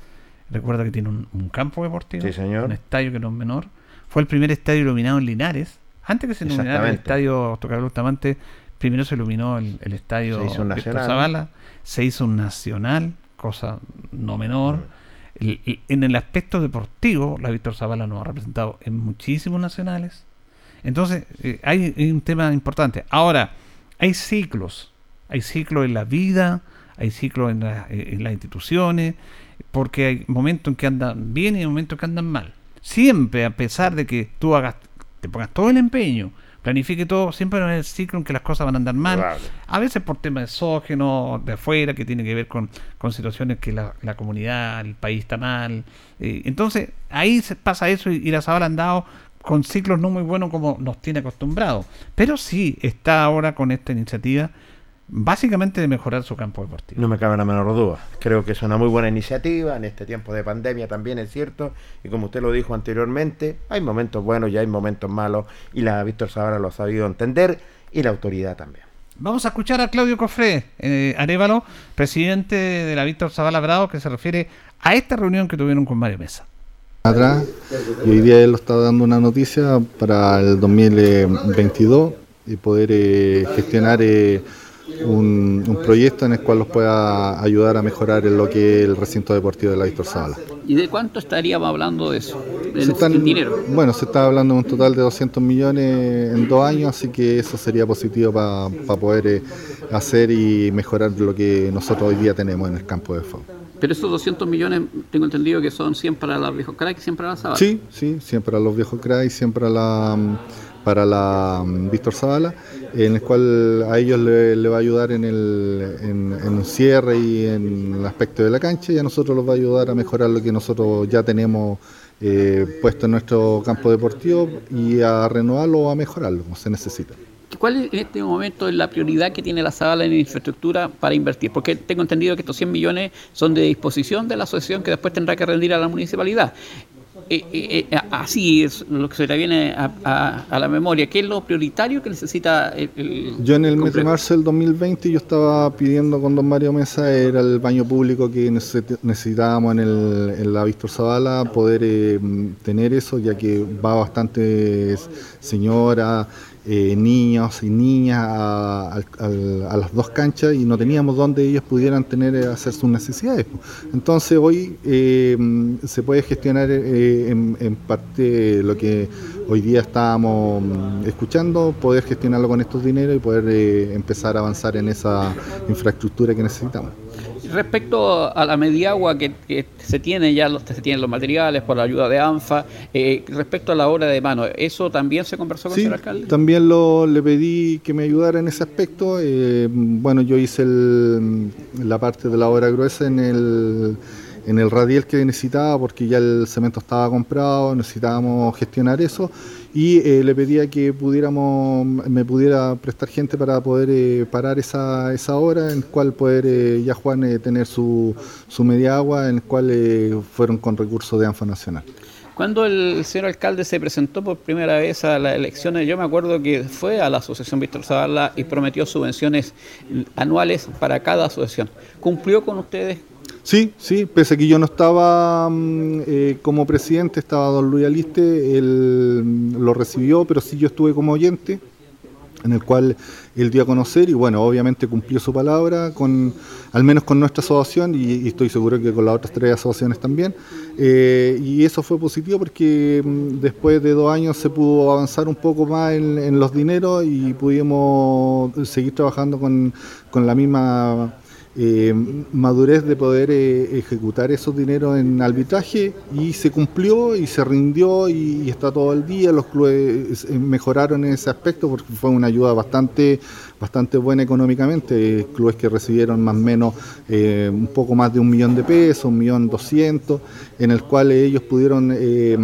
Speaker 2: Recuerda que tiene un, un campo deportivo,
Speaker 3: Sí, señor.
Speaker 2: un estadio que no es menor. Fue el primer estadio iluminado en Linares. Antes que se iluminara el estadio Tocarlo Bustamante, primero se iluminó el, el estadio
Speaker 3: Se hizo un
Speaker 2: Víctor
Speaker 3: nacional.
Speaker 2: Zavala, se hizo un nacional, cosa no menor. El- el- en el aspecto deportivo, la Víctor Zavala nos ha representado en muchísimos nacionales. Entonces, eh, hay, hay un tema importante. Ahora, hay ciclos. Hay ciclos en la vida, hay ciclos en, la- eh, en las instituciones, porque hay momentos en que andan bien y hay momentos en que andan mal. Siempre, a pesar de que tú hagas, te pongas todo el empeño, planifique todo, siempre haber el ciclo en que las cosas van a andar mal. A veces por temas exógenos de afuera, que tiene que ver con, con situaciones que la, la comunidad, el país está mal. Eh, entonces, ahí se pasa eso y, y la Zabala han dado con ciclos no muy buenos como nos tiene acostumbrados. Pero sí está ahora con esta iniciativa básicamente de mejorar su campo deportivo.
Speaker 3: No me cabe la menor duda. Creo que es una muy buena iniciativa en este tiempo de pandemia también es cierto. Y como usted lo dijo anteriormente, hay momentos buenos y hay momentos malos. Y la Víctor Zavala lo ha sabido entender y la autoridad también.
Speaker 2: Vamos a escuchar a Claudio Cofré, eh, Arevalo, presidente de la Víctor Zavala Bravo, que se refiere a esta reunión que tuvieron con Mario Mesa.
Speaker 16: atrás y hoy día él lo está dando una noticia para el 2022 y poder eh, gestionar eh, un, un proyecto en el cual los pueda ayudar a mejorar en lo que es el recinto deportivo de la Víctor Zavala.
Speaker 17: ¿Y de cuánto estaríamos hablando de eso?
Speaker 16: Se
Speaker 17: En,
Speaker 16: están-
Speaker 17: en dinero.
Speaker 16: Bueno, se está hablando de un total de 200 millones en dos años, así que eso sería positivo para poder eh, hacer y mejorar lo que nosotros hoy día tenemos en el campo de fútbol.
Speaker 17: Pero esos 200 millones, tengo entendido que son 100 para la viejo crack y 100 para la.
Speaker 16: Sí, sí, siempre a los viejos cray, siempre a la, para la mm, Víctor Zavala, en el cual a ellos le, va a ayudar en, el, en, un cierre y en el aspecto de la cancha y a nosotros los va a ayudar a mejorar lo que nosotros ya tenemos eh, puesto en nuestro campo deportivo y a renovarlo o a mejorarlo como se necesita.
Speaker 17: ¿Cuál es en este momento la prioridad que tiene la Zabala en infraestructura para invertir? Porque tengo entendido que estos 100 millones son de disposición de la asociación que después tendrá que rendir a la municipalidad. Eh, eh, eh, así es lo que se le viene a, a- a la memoria. ¿Qué es lo prioritario que necesita el, el
Speaker 16: Yo en el mes de marzo del 2020 yo estaba pidiendo con don Mario Mesa, era el baño público que necesi- necesitábamos en, el, en la Víctor Zavala, poder eh, tener eso, ya que va bastantes señoras, eh, niños y niñas a, al- a las dos canchas y no teníamos donde ellos pudieran tener eh, hacer sus necesidades. Entonces hoy eh, se puede gestionar eh, en, en parte lo que hoy día estábamos mm, escuchando, poder gestionarlo con estos dineros y poder eh, empezar a avanzar en esa infraestructura que necesitamos.
Speaker 17: Respecto a la mediagua que, que se tiene ya, los, se tienen los materiales por la ayuda de ANFA, eh, respecto a la obra de mano, ¿eso también se conversó con
Speaker 16: Sí,
Speaker 17: el alcalde?
Speaker 16: también lo, le pedí que me ayudara en ese aspecto. eh, bueno, yo hice el- la parte de la obra gruesa en el, en el radial que necesitaba porque ya el cemento estaba comprado, necesitábamos gestionar eso y eh, le pedía que pudiéramos, me pudiera prestar gente para poder eh, parar esa, esa obra, en cual poder eh, ya Juan eh, tener su, su media agua, en cual eh, fueron con recursos de ANFA Nacional.
Speaker 17: Cuando el señor alcalde se presentó por primera vez a las elecciones, yo me acuerdo que fue a la Asociación Víctor Zavala y prometió subvenciones anuales para cada asociación. ¿Cumplió con ustedes?
Speaker 16: Sí, sí, pese a que yo no estaba mm, eh, como presidente, estaba don Luis Aliste, él lo recibió, pero sí yo estuve como oyente, en el cual él dio a conocer y bueno, obviamente cumplió su palabra, con al menos con nuestra asociación y, estoy seguro que con las otras tres asociaciones también. Eh, y eso fue positivo porque mm, después de dos años se pudo avanzar un poco más en, en los dineros y pudimos seguir trabajando con, con la misma eh, madurez de poder eh, ejecutar esos dineros en arbitraje y se cumplió y se rindió y, y está todo el día. Los clubes eh, mejoraron en ese aspecto porque fue una ayuda bastante bastante buena económicamente, eh, clubes que recibieron más o menos eh, un poco más de un millón de pesos, un millón doscientos, en el cual ellos pudieron eh,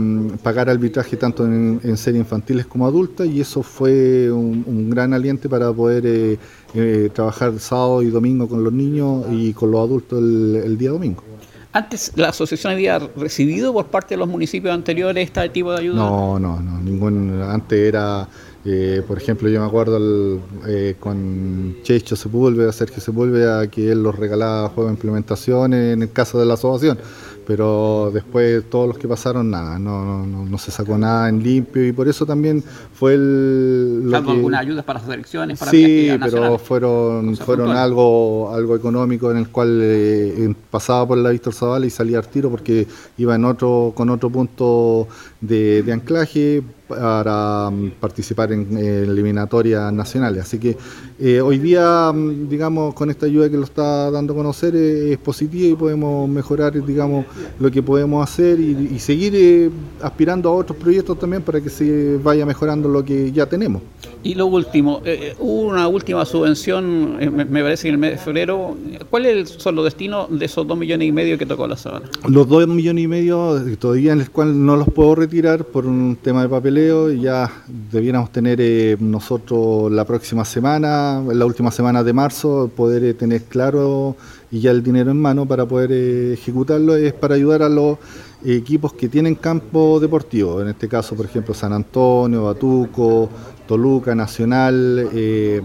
Speaker 16: pagar arbitraje tanto en, en series infantiles como adultas y eso fue un, un gran aliente para poder eh, eh, trabajar sábado y domingo con los niños y con los adultos el, el día domingo.
Speaker 17: Antes, ¿la asociación había recibido por parte de los municipios anteriores este tipo de ayuda?
Speaker 16: No, no, no, ningún, antes era, eh, por ejemplo, yo me acuerdo el, eh, con Checho Sepúlveda, Sergio Sepúlveda, que él los regalaba juegos de implementación en el caso de la asociación, pero después todos los que pasaron, nada, no, no, no, no se sacó nada en limpio. Y por eso también fue el... lo
Speaker 17: Salvo
Speaker 16: que-
Speaker 17: algunas ayudas para las elecciones, para
Speaker 16: Sí, pero fueron, fueron algo, algo económico en el cual eh, pasaba por la Víctor Zavala y salía al tiro porque iba en otro, con otro punto de, de anclaje para mm, participar en eh, eliminatorias nacionales. Así que eh, hoy día, mm, digamos, con esta ayuda que lo está dando a conocer eh, es positiva y podemos mejorar, digamos, lo que podemos hacer y, y seguir eh, aspirando a otros proyectos también para que se vaya mejorando lo que ya tenemos.
Speaker 17: Y lo último, eh, hubo una última subvención, eh, me, parece que en el mes de febrero. ¿Cuáles son los destinos de esos dos millones y medio que tocó la sabana?
Speaker 16: Los dos millones y medio eh, todavía en el cual no los puedo retirar por un tema de papeleo ya debiéramos tener eh, nosotros la próxima semana, la última semana de marzo, poder eh, tener claro y ya el dinero en mano para poder eh, ejecutarlo. Es para ayudar a los equipos que tienen campo deportivo, en este caso por ejemplo San Antonio, Batuco, Toluca, Nacional, eh,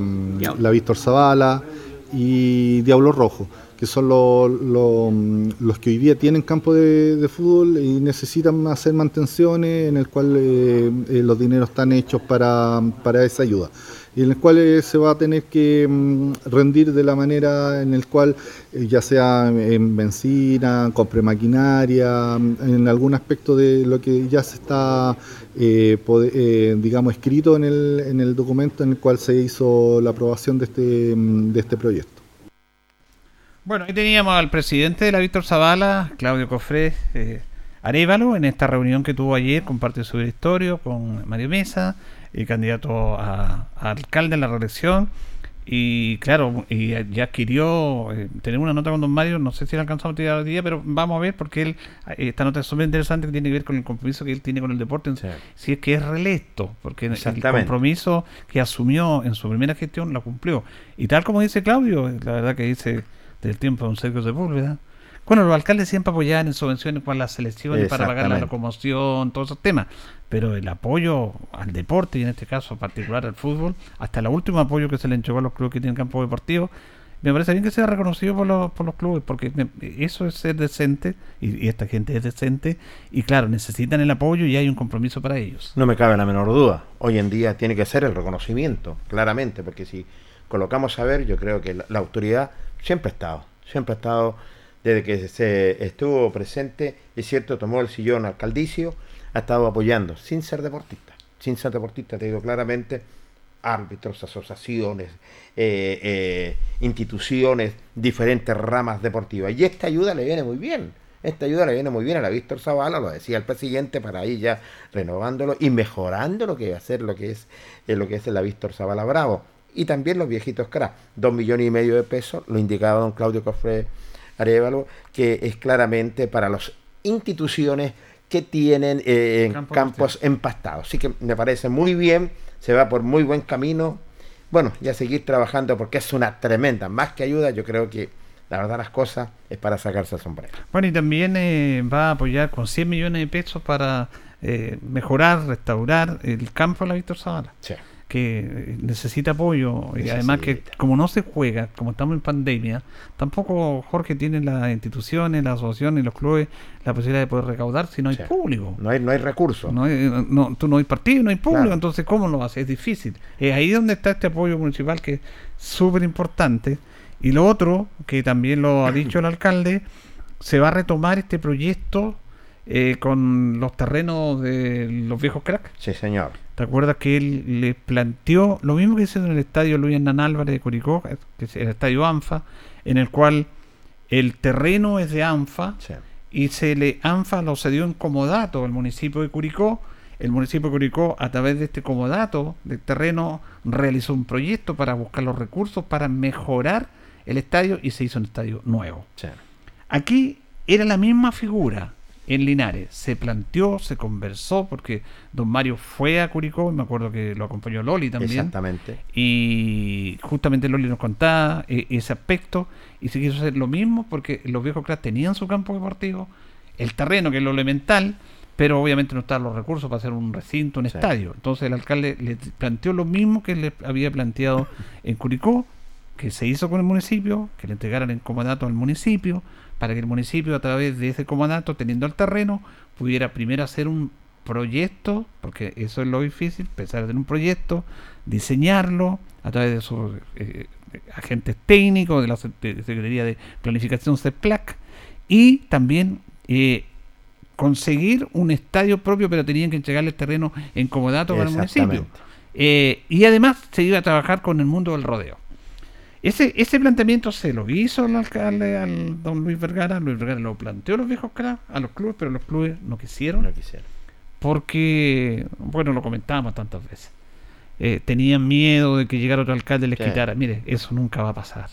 Speaker 16: la Víctor Zavala y Diablo Rojo, que son los, que hoy día tienen campo de, de fútbol y necesitan hacer mantenciones en el cual eh, eh, los dineros están hechos para, para esa ayuda y en el cual se va a tener que mm, rendir de la manera en el cual eh, ya sea en benzina, compre maquinaria, mm, en algún aspecto de lo que ya se está eh, eh, digamos escrito en el, en el documento en el cual se hizo la aprobación de este, mm, de este proyecto.
Speaker 2: Bueno, ahí teníamos al presidente de la Víctor Zavala, Claudio Cofré eh, Arevalo, en esta reunión que tuvo ayer de su directorio, con Mario Mesa, el candidato a, a alcalde en la reelección. Y claro, y ya adquirió, eh, tenemos una nota con don Mario, no sé si la alcanzamos a tirar hoy día, pero vamos a ver porque él, eh, esta nota es súper interesante que tiene que ver con el compromiso que él tiene con el deporte, en- si es que es reelecto, porque el compromiso que asumió en su primera gestión la cumplió. Y tal como dice Claudio, la verdad que dice del tiempo de un Sergio Sepúlveda, bueno, los alcaldes siempre apoyaban en subvenciones para las selecciones, para pagar la locomoción, todos esos temas. Pero el apoyo al deporte, y en este caso particular al fútbol, hasta el último apoyo que se le entregó a los clubes que tienen campo deportivo, me parece bien que sea reconocido por los, por los clubes, porque eso es ser decente, y, y esta gente es decente, y claro, necesitan el apoyo y hay un compromiso para ellos.
Speaker 3: No me cabe la menor duda. Hoy en día tiene que ser el reconocimiento, claramente, porque si colocamos a ver, yo creo que la, la autoridad siempre ha estado, siempre ha estado, desde que se estuvo presente, es cierto, tomó el sillón alcaldicio, ha estado apoyando, sin ser deportista, sin ser deportista, te digo claramente, árbitros, asociaciones, eh, eh, instituciones, diferentes ramas deportivas. Y esta ayuda le viene muy bien. Esta ayuda le viene muy bien a la Víctor Zavala, lo decía el presidente, para ir ya renovándolo y mejorando lo que va a ser lo que es eh, lo que es la Víctor Zavala Bravo. Y también los viejitos crack, dos millones y medio de pesos, lo indicaba don Claudio Cofre Arevalo, que es claramente para las instituciones que tienen eh,
Speaker 2: Campo
Speaker 3: campos empastados. Así que me parece muy bien, se va por muy buen camino. Bueno, ya seguir trabajando porque es una tremenda, más que ayuda, yo creo que la verdad las cosas es para sacarse el sombrero.
Speaker 2: Bueno, y también eh, va a apoyar con 100 millones de pesos para eh, mejorar, restaurar el campo de la Víctor Zavala. Que necesita apoyo y además que como no se juega, como estamos en pandemia, tampoco Jorge tiene las instituciones, las asociaciones los clubes la posibilidad de poder recaudar si no hay público.
Speaker 3: No hay, no hay recursos.
Speaker 2: No hay, no, tú no hay partido, no hay público,
Speaker 3: Claro.
Speaker 2: entonces ¿cómo lo haces? Es difícil. Es ahí donde está este apoyo municipal que es súper importante. Y lo otro, que también lo ha dicho el alcalde, se va a retomar este proyecto eh, con los terrenos de los viejos cracks.
Speaker 3: Sí, señor.
Speaker 2: ¿Te acuerdas que él le planteó lo mismo que hizo en el estadio Luis Hernán Álvarez de Curicó, que es el estadio ANFA, en el cual el terreno es de ANFA y se le ANFA lo cedió en comodato al municipio de Curicó. El municipio de Curicó, a través de este comodato del terreno, realizó un proyecto para buscar los recursos para mejorar el estadio y se hizo un estadio nuevo. Aquí era la misma figura en Linares. Se planteó, se conversó, porque don Mario fue a Curicó, y me acuerdo que lo acompañó Loli también.
Speaker 3: Exactamente.
Speaker 2: Y justamente Loli nos contaba eh, ese aspecto, y se quiso hacer lo mismo porque los viejos cracks tenían su campo deportivo, el terreno, que es lo elemental, pero obviamente no estaban los recursos para hacer un recinto, un estadio. Entonces el alcalde le planteó lo mismo que le había planteado en Curicó, que se hizo con el municipio, que le entregaran en comodato al municipio, para que el municipio a través de ese comodato, teniendo el terreno, pudiera primero hacer un proyecto, porque eso es lo difícil, pensar en un proyecto, diseñarlo a través de sus eh, agentes técnicos, de la Secretaría de Planificación CEPLAC, y también eh, conseguir un estadio propio, pero tenían que entregarle el terreno en comodato para el municipio. Eh, y además se iba a trabajar con el mundo del rodeo. Ese, ese planteamiento se lo hizo el alcalde al don Luis Vergara. Luis Vergara lo planteó a los viejos cracks, a los clubes, pero los clubes no quisieron.
Speaker 3: No quisieron.
Speaker 2: Porque, bueno, lo comentábamos tantas veces. Eh, tenían miedo de que llegara otro alcalde y les
Speaker 3: Sí.
Speaker 2: quitara. Mire, eso nunca va a pasar.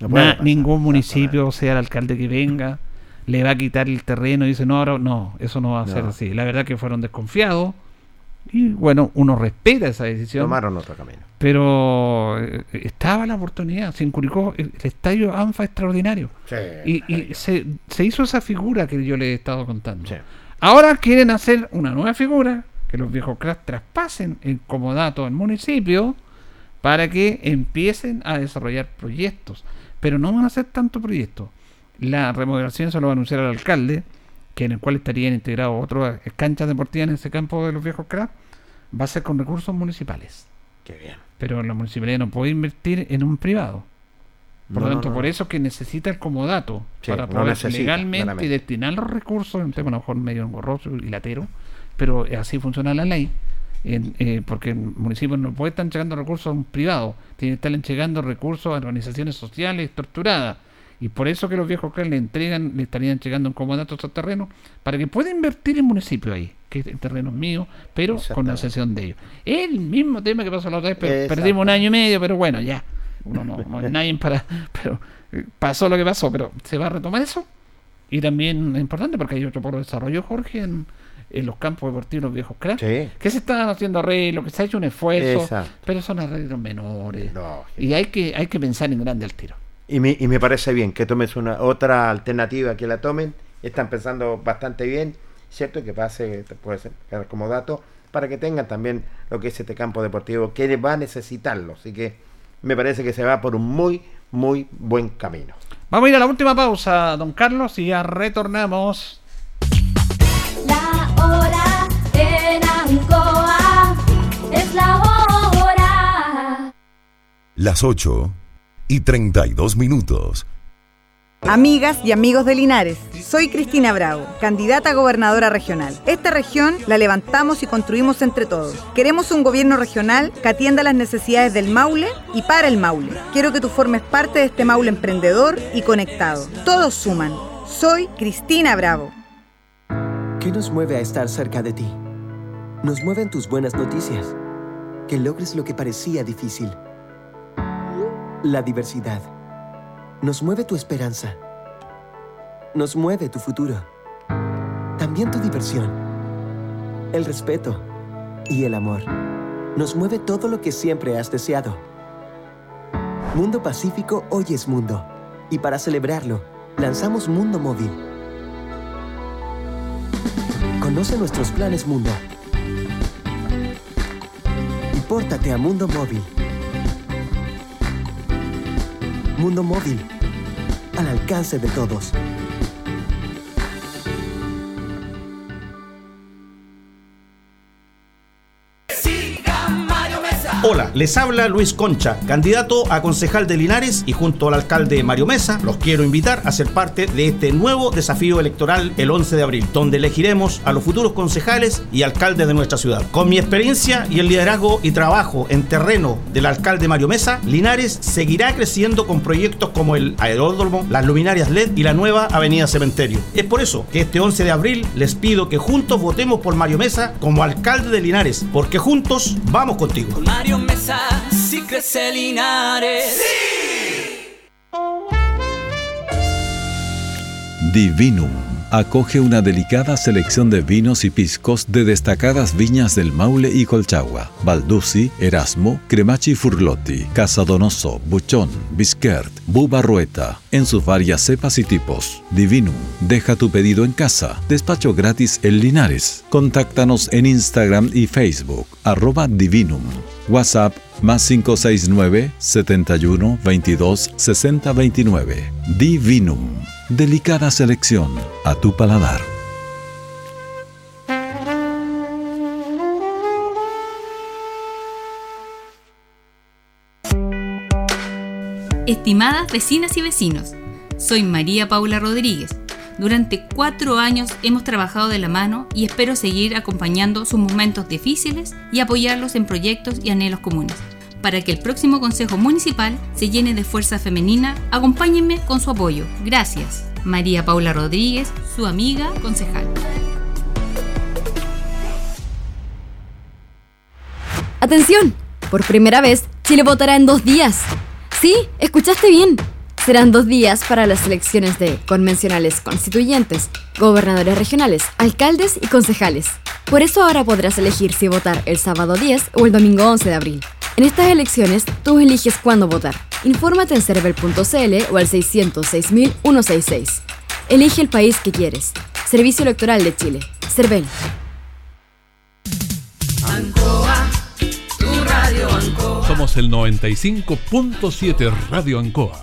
Speaker 3: No puede
Speaker 2: Na-
Speaker 3: pasar,
Speaker 2: ningún municipio, sea el alcalde que venga, le va a quitar el terreno y dice, no, ahora no, eso no va a ser así. La verdad que fueron desconfiados y bueno, uno respeta esa decisión.
Speaker 3: Tomaron otro camino.
Speaker 2: Pero eh, estaba la oportunidad. Se Curicó el, el estadio ANFA extraordinario.
Speaker 3: Sí,
Speaker 2: y y se, se hizo esa figura que yo le he estado contando. Ahora quieren hacer una nueva figura, que los viejos cracks traspasen el comodato al municipio para que empiecen a desarrollar proyectos. Pero no van a hacer tanto proyecto. La remodelación se lo va a anunciar al alcalde, que en el cual estarían integrados otras canchas deportivas en ese campo de los viejos cracks, va a ser con recursos municipales.
Speaker 3: Qué bien.
Speaker 2: Pero la municipalidad no puede invertir en un privado. Por lo tanto,
Speaker 3: no,
Speaker 2: por eso que necesita el comodato
Speaker 3: Sí,
Speaker 2: para poder
Speaker 3: necesita,
Speaker 2: legalmente
Speaker 3: claramente.
Speaker 2: destinar los recursos, un tema a lo mejor medio engorroso y latero, pero así funciona la ley. En, eh, porque el municipio no puede estar entregando recursos a un privado, tiene que estar entregando recursos a organizaciones sociales estructuradas. Y por eso que los viejos cracks le entregan, le estarían entregando un comodato terrenos para que pueda invertir el municipio ahí, que el terreno es mío, pero con la cesión de ellos. El mismo tema que pasó la otra vez, pero perdimos un año y medio, pero bueno, ya. Uno no, no nadie para. Pero eh, pasó lo que pasó, pero se va a retomar eso. Y también es importante porque hay otro por desarrollo, Jorge, en, en los campos deportivos los viejos cracks.
Speaker 3: Sí.
Speaker 2: Que se están haciendo arreglos, que se ha hecho un esfuerzo,
Speaker 3: Exacto.
Speaker 2: pero son arreglos menores. y hay que, hay que pensar en grande al tiro.
Speaker 3: Y me, y me parece bien que tomes una otra alternativa que la tomen. Están pensando bastante bien, ¿cierto? Que pase, te puede ser quedar como dato, para que tengan también lo que es este campo deportivo, que va a necesitarlo. Así que me parece que se va por un muy, muy buen camino.
Speaker 2: Vamos a ir a la última pausa, don Carlos, y ya retornamos.
Speaker 5: La hora en Ancoa es la hora.
Speaker 6: Las 8 y 32 minutos.
Speaker 18: Amigas y amigos de Linares, soy Cristina Bravo, candidata a gobernadora regional. Esta región la levantamos y construimos entre todos. Queremos un gobierno regional que atienda las necesidades del Maule y para el Maule. Quiero que tú formes parte de este Maule emprendedor y conectado. Todos suman. Soy Cristina Bravo.
Speaker 19: ¿Qué nos mueve a estar cerca de ti? Nos mueven tus buenas noticias. Que logres lo que parecía difícil. La diversidad. Nos mueve tu esperanza. Nos mueve tu futuro. También tu diversión. El respeto. Y el amor. Nos mueve todo lo que siempre has deseado. Mundo Pacífico hoy es mundo. Y para celebrarlo, lanzamos Mundo Móvil. Conoce nuestros planes Mundo. Y pórtate a Mundo Móvil. Mundo Móvil. Al alcance de todos.
Speaker 20: Hola, les habla Luis Concha, candidato a concejal de Linares y junto al alcalde Mario Mesa los quiero invitar a ser parte de este nuevo desafío electoral el 11 de abril, donde elegiremos a los futuros concejales y alcaldes de nuestra ciudad. Con mi experiencia y el liderazgo y trabajo en terreno del alcalde Mario Mesa, Linares seguirá creciendo con proyectos como el aeródromo, las luminarias LED y la nueva Avenida Cementerio. Es por eso que este 11 de abril les pido que juntos votemos por Mario Mesa como alcalde de Linares, porque juntos vamos contigo.
Speaker 12: Mario Si crece Linares.
Speaker 7: Divinum acoge una delicada selección de vinos y piscos de destacadas viñas del Maule y Colchagua, Baldussi, Erasmo, Cremachi Furlotti, Casa Donoso, Buchón, Bisquert, Bubarrueta, en sus varias cepas y tipos. Divinum, deja tu pedido en casa, despacho gratis en Linares. Contáctanos en Instagram y Facebook, arroba Divinum. WhatsApp más 569 71 22 60 29. Divinum. Delicada selección a tu paladar.
Speaker 21: Estimadas vecinas y vecinos, soy María Paula Rodríguez. Durante cuatro años hemos trabajado de la mano y espero seguir acompañando sus momentos difíciles y apoyarlos en proyectos y anhelos comunes. Para que el próximo Consejo Municipal se llene de fuerza femenina, acompáñenme con su apoyo. Gracias. María Paula Rodríguez, su amiga concejal.
Speaker 9: ¡Atención! Por primera vez, Chile votará en dos días. Sí, escuchaste bien. Serán dos días para las elecciones de convencionales constituyentes, gobernadores regionales, alcaldes y concejales. Por eso ahora podrás elegir si votar el sábado 10 o el domingo 11 de abril. En estas elecciones, tú eliges cuándo votar. Infórmate en cervel.cl o al 606.166. Elige el país que quieres. Servicio Electoral de Chile. Cervel.
Speaker 12: Ancoa, tu radio Ancoa.
Speaker 13: Somos el 95.7 Radio Ancoa.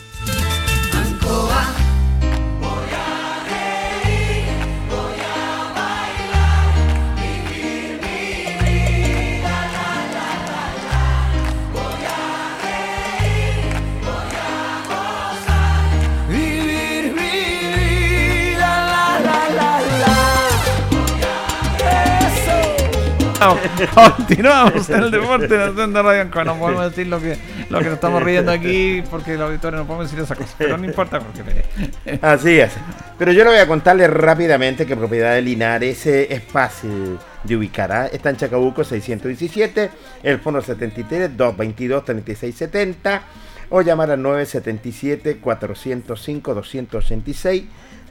Speaker 2: Continuamos en el deporte haciendo Radio Ancoa. No podemos decir lo que, lo que nos estamos riendo aquí porque el auditorio no podemos decir esa cosa. Pero no importa porque.
Speaker 3: Así es. Pero yo le voy a contarle rápidamente que propiedad de Linares eh, es fácil de ubicar. ¿ah? Está en Chacabuco 617, el fono 73 222 3670 o llamar al 977 405 286.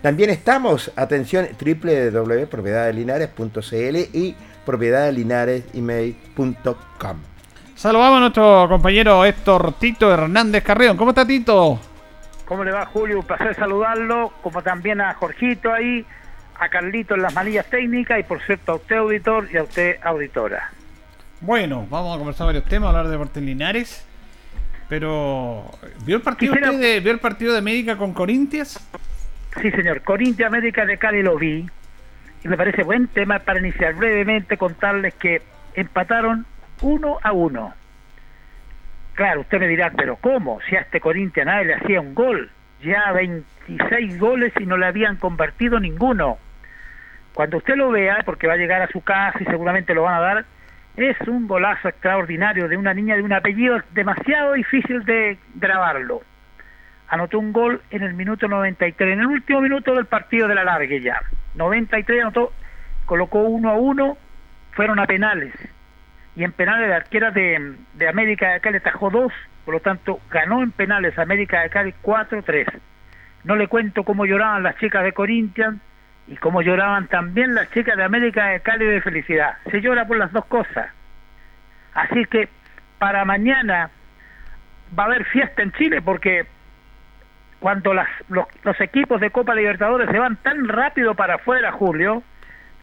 Speaker 3: También estamos, atención, www.propiedaddelinares.cl y propiedaddelinaresemail.com.
Speaker 2: Saludamos a nuestro compañero Héctor Tito Hernández Carreón. ¿Cómo está Tito?
Speaker 22: ¿Cómo le va Julio? Un placer saludarlo, como también a Jorgito ahí, a Carlito en las manillas técnicas y por cierto a usted auditor y a usted auditora.
Speaker 2: Bueno, vamos a conversar varios temas, hablar de deportes Linares. Pero, ¿vio el partido
Speaker 22: Quisiera-
Speaker 2: usted de, ¿vio el partido de América con Corintias?
Speaker 22: Sí, señor. Corinthians América de Cali lo vi. Y me parece buen tema para iniciar brevemente, contarles que empataron uno a uno. Claro, usted me dirá, pero ¿cómo? Si a este Corinthians nadie le hacía un gol. Ya 26 goles y no le habían convertido ninguno. Cuando usted lo vea, porque va a llegar a su casa y seguramente lo van a dar, es un golazo extraordinario de una niña de un apellido demasiado difícil de grabarlo anotó un gol en el minuto 93, en el último minuto del partido de la largue ya. 93 anotó, colocó uno a uno, fueron a penales. Y en penales la arquera de, América de Cali atajó dos, por lo tanto ganó en penales América de Cali 4-3. No le cuento cómo lloraban las chicas de Corinthians y cómo lloraban también las chicas de América de Cali de felicidad. Se llora por las dos cosas. Así que para mañana va a haber fiesta en Chile porque cuando las, los, los equipos de Copa Libertadores se van tan rápido para afuera, Julio,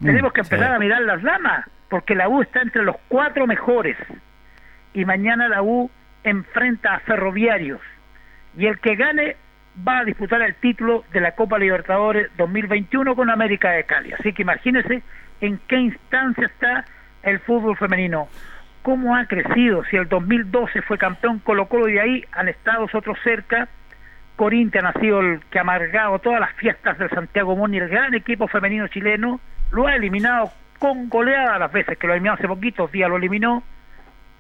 Speaker 22: tenemos que empezar
Speaker 23: sí.
Speaker 22: a mirar las damas, porque la U está entre los cuatro mejores. Y mañana la U enfrenta a Ferroviarios. Y el que gane va a disputar el título de la Copa Libertadores 2021 con América de Cali. Así que imagínense en qué instancia está el fútbol femenino. ¿Cómo ha crecido? Si el 2012 fue campeón Colo Colo y de ahí han estado otros cerca. Corinthians ha sido el que ha amargado todas las fiestas del Santiago Moni, el gran equipo femenino chileno. Lo ha eliminado con goleada las veces que lo eliminó hace poquitos días, lo eliminó.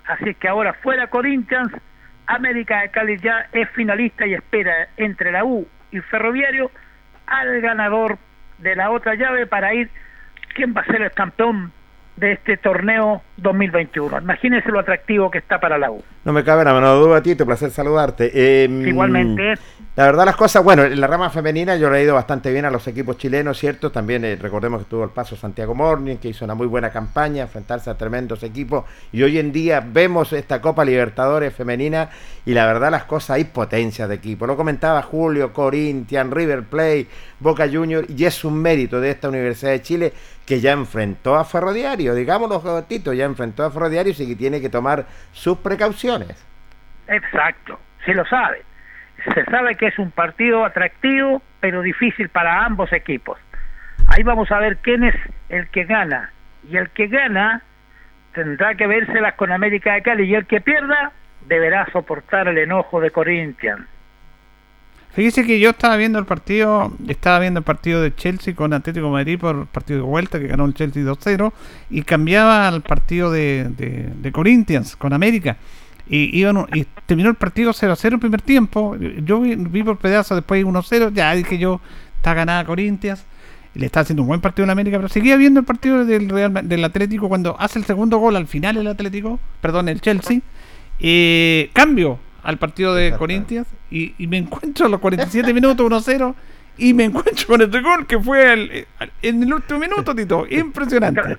Speaker 22: Así que ahora fuera Corinthians, América de Cali ya es finalista y espera entre la U y Ferroviario al ganador de la otra llave para ir quién va a ser el campeón de este torneo 2021. Imagínense lo atractivo que está para la U.
Speaker 3: No me cabe la menor duda, Tito, placer saludarte. Eh,
Speaker 22: Igualmente.
Speaker 3: La verdad, las cosas, bueno, en la rama femenina yo le he ido bastante bien a los equipos chilenos, ¿cierto? También eh, recordemos que tuvo el paso Santiago Morning, que hizo una muy buena campaña, enfrentarse a tremendos equipos. Y hoy en día vemos esta Copa Libertadores femenina y la verdad, las cosas, hay potencia de equipo. Lo comentaba Julio, Corinthians, River Plate, Boca Junior, y es un mérito de esta Universidad de Chile que ya enfrentó a Ferroviario, digámoslo, Tito, ya enfrentó a Ferroviario y que tiene que tomar sus precauciones.
Speaker 22: Exacto, se lo sabe. Se sabe que es un partido atractivo, pero difícil para ambos equipos. Ahí vamos a ver quién es el que gana. Y el que gana tendrá que vérselas con América de Cali. Y el que pierda deberá soportar el enojo de Corinthians.
Speaker 2: Fíjese que yo estaba viendo el partido, estaba viendo el partido de Chelsea con Atlético Madrid por partido de vuelta que ganó el Chelsea 2-0 y cambiaba al partido de, Corinthians con América. Y, terminó el partido 0-0 el primer tiempo. Yo vi, vi por pedazos después 1-0. Ya dije yo, está ganada Corinthians. Le está haciendo un buen partido en América, pero seguía viendo el partido del Real, del Atlético cuando hace el segundo gol al final el Atlético, perdón, el Chelsea. Eh, cambio al partido de Corinthians y, y, me encuentro a los 47 minutos 1-0 y me encuentro con este gol que fue el, en el último minuto, Tito. Impresionante.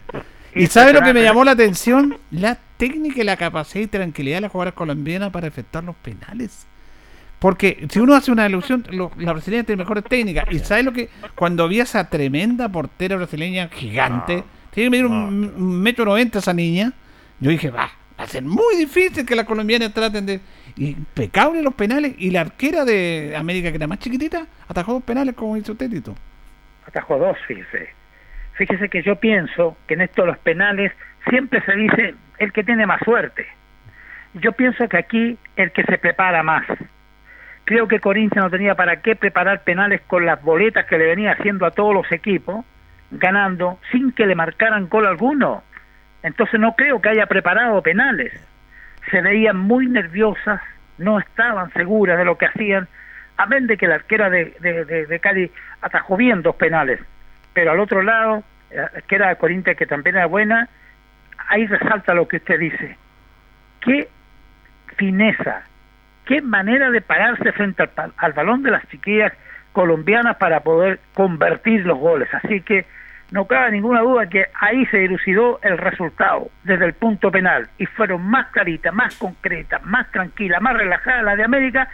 Speaker 2: ¿Y sabe lo que me llamó la atención? La técnica y la capacidad y tranquilidad de las jugadoras colombianas para efectuar los penales. Porque si uno hace una ilusión, lo, la brasileña tiene mejores técnicas. Y sabe lo que. Cuando vi a esa tremenda portera brasileña gigante, tiene que medir un, un metro noventa esa niña, yo dije, va, va a ser muy difícil que las colombianas traten de. Impecable los penales. Y la arquera de América, que era más chiquitita, atajó dos penales como hizo usted.
Speaker 22: Atajó dos, fíjese. Fíjese que yo pienso que en esto los penales siempre se dice el que tiene más suerte. Yo pienso que aquí el que se prepara más. Creo que Corinthians no tenía para qué preparar penales con las boletas que le venía haciendo a todos los equipos, ganando sin que le marcaran gol alguno. Entonces no creo que haya preparado penales. Se veían muy nerviosas, no estaban seguras de lo que hacían, amén de que la arquera de, de, de, de Cali atajó bien dos penales. Pero al otro lado, la arquera de Corinthians, que también era buena, ahí resalta lo que usted dice. Qué fineza, qué manera de pararse frente al, al, balón de las chiquillas colombianas para poder convertir los goles. Así que no cabe ninguna duda que ahí se dilucidó el resultado desde el punto penal y fueron más claritas, más concretas, más tranquilas, más relajadas la de América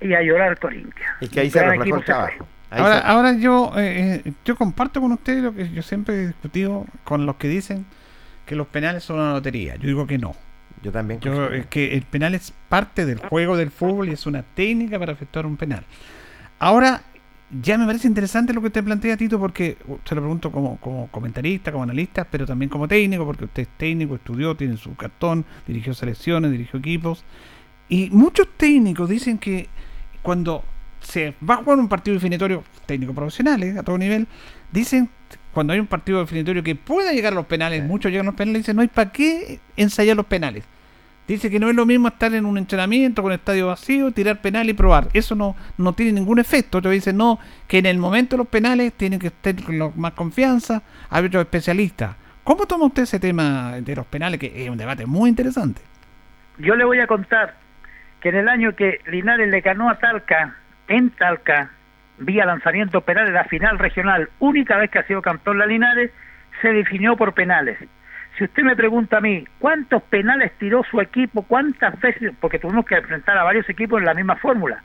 Speaker 22: y a llorar Corinthians.
Speaker 3: Y que ahí se reflejó el trabajo.
Speaker 2: Ahora, ahora yo eh, yo comparto con ustedes lo que yo siempre he discutido con los que dicen que los penales son una lotería. Yo digo que no.
Speaker 3: Yo también.
Speaker 2: Yo, es que el penal es parte del juego del fútbol y es una técnica para efectuar un penal. Ahora, ya me parece interesante lo que usted plantea, Tito, porque se lo pregunto como, como comentarista, como analista, pero también como técnico, porque usted es técnico, estudió, tiene su cartón, dirigió selecciones, dirigió equipos. Y muchos técnicos dicen que cuando se va a jugar un partido definitorio, técnicos profesionales a todo nivel, dicen cuando hay un partido definitorio que pueda llegar a los penales, muchos llegan a los penales, dicen no hay para qué ensayar los penales. Dice que no es lo mismo estar en un entrenamiento con estadio vacío, tirar penal y probar. Eso no, no tiene ningún efecto. Otros dicen no, que en el momento de los penales tienen que estar con más confianza. Hay otros especialistas. ¿Cómo toma usted ese tema de los penales, que es un debate muy interesante?
Speaker 22: Yo le voy a contar que en el año que Linares le ganó a Talca, en Talca, vía lanzamiento penal en la final regional, única vez que ha sido campeón la Linares, se definió por penales. Si usted me pregunta a mí, ¿cuántos penales tiró su equipo? ¿Cuántas veces? Porque tuvimos que enfrentar a varios equipos en la misma fórmula.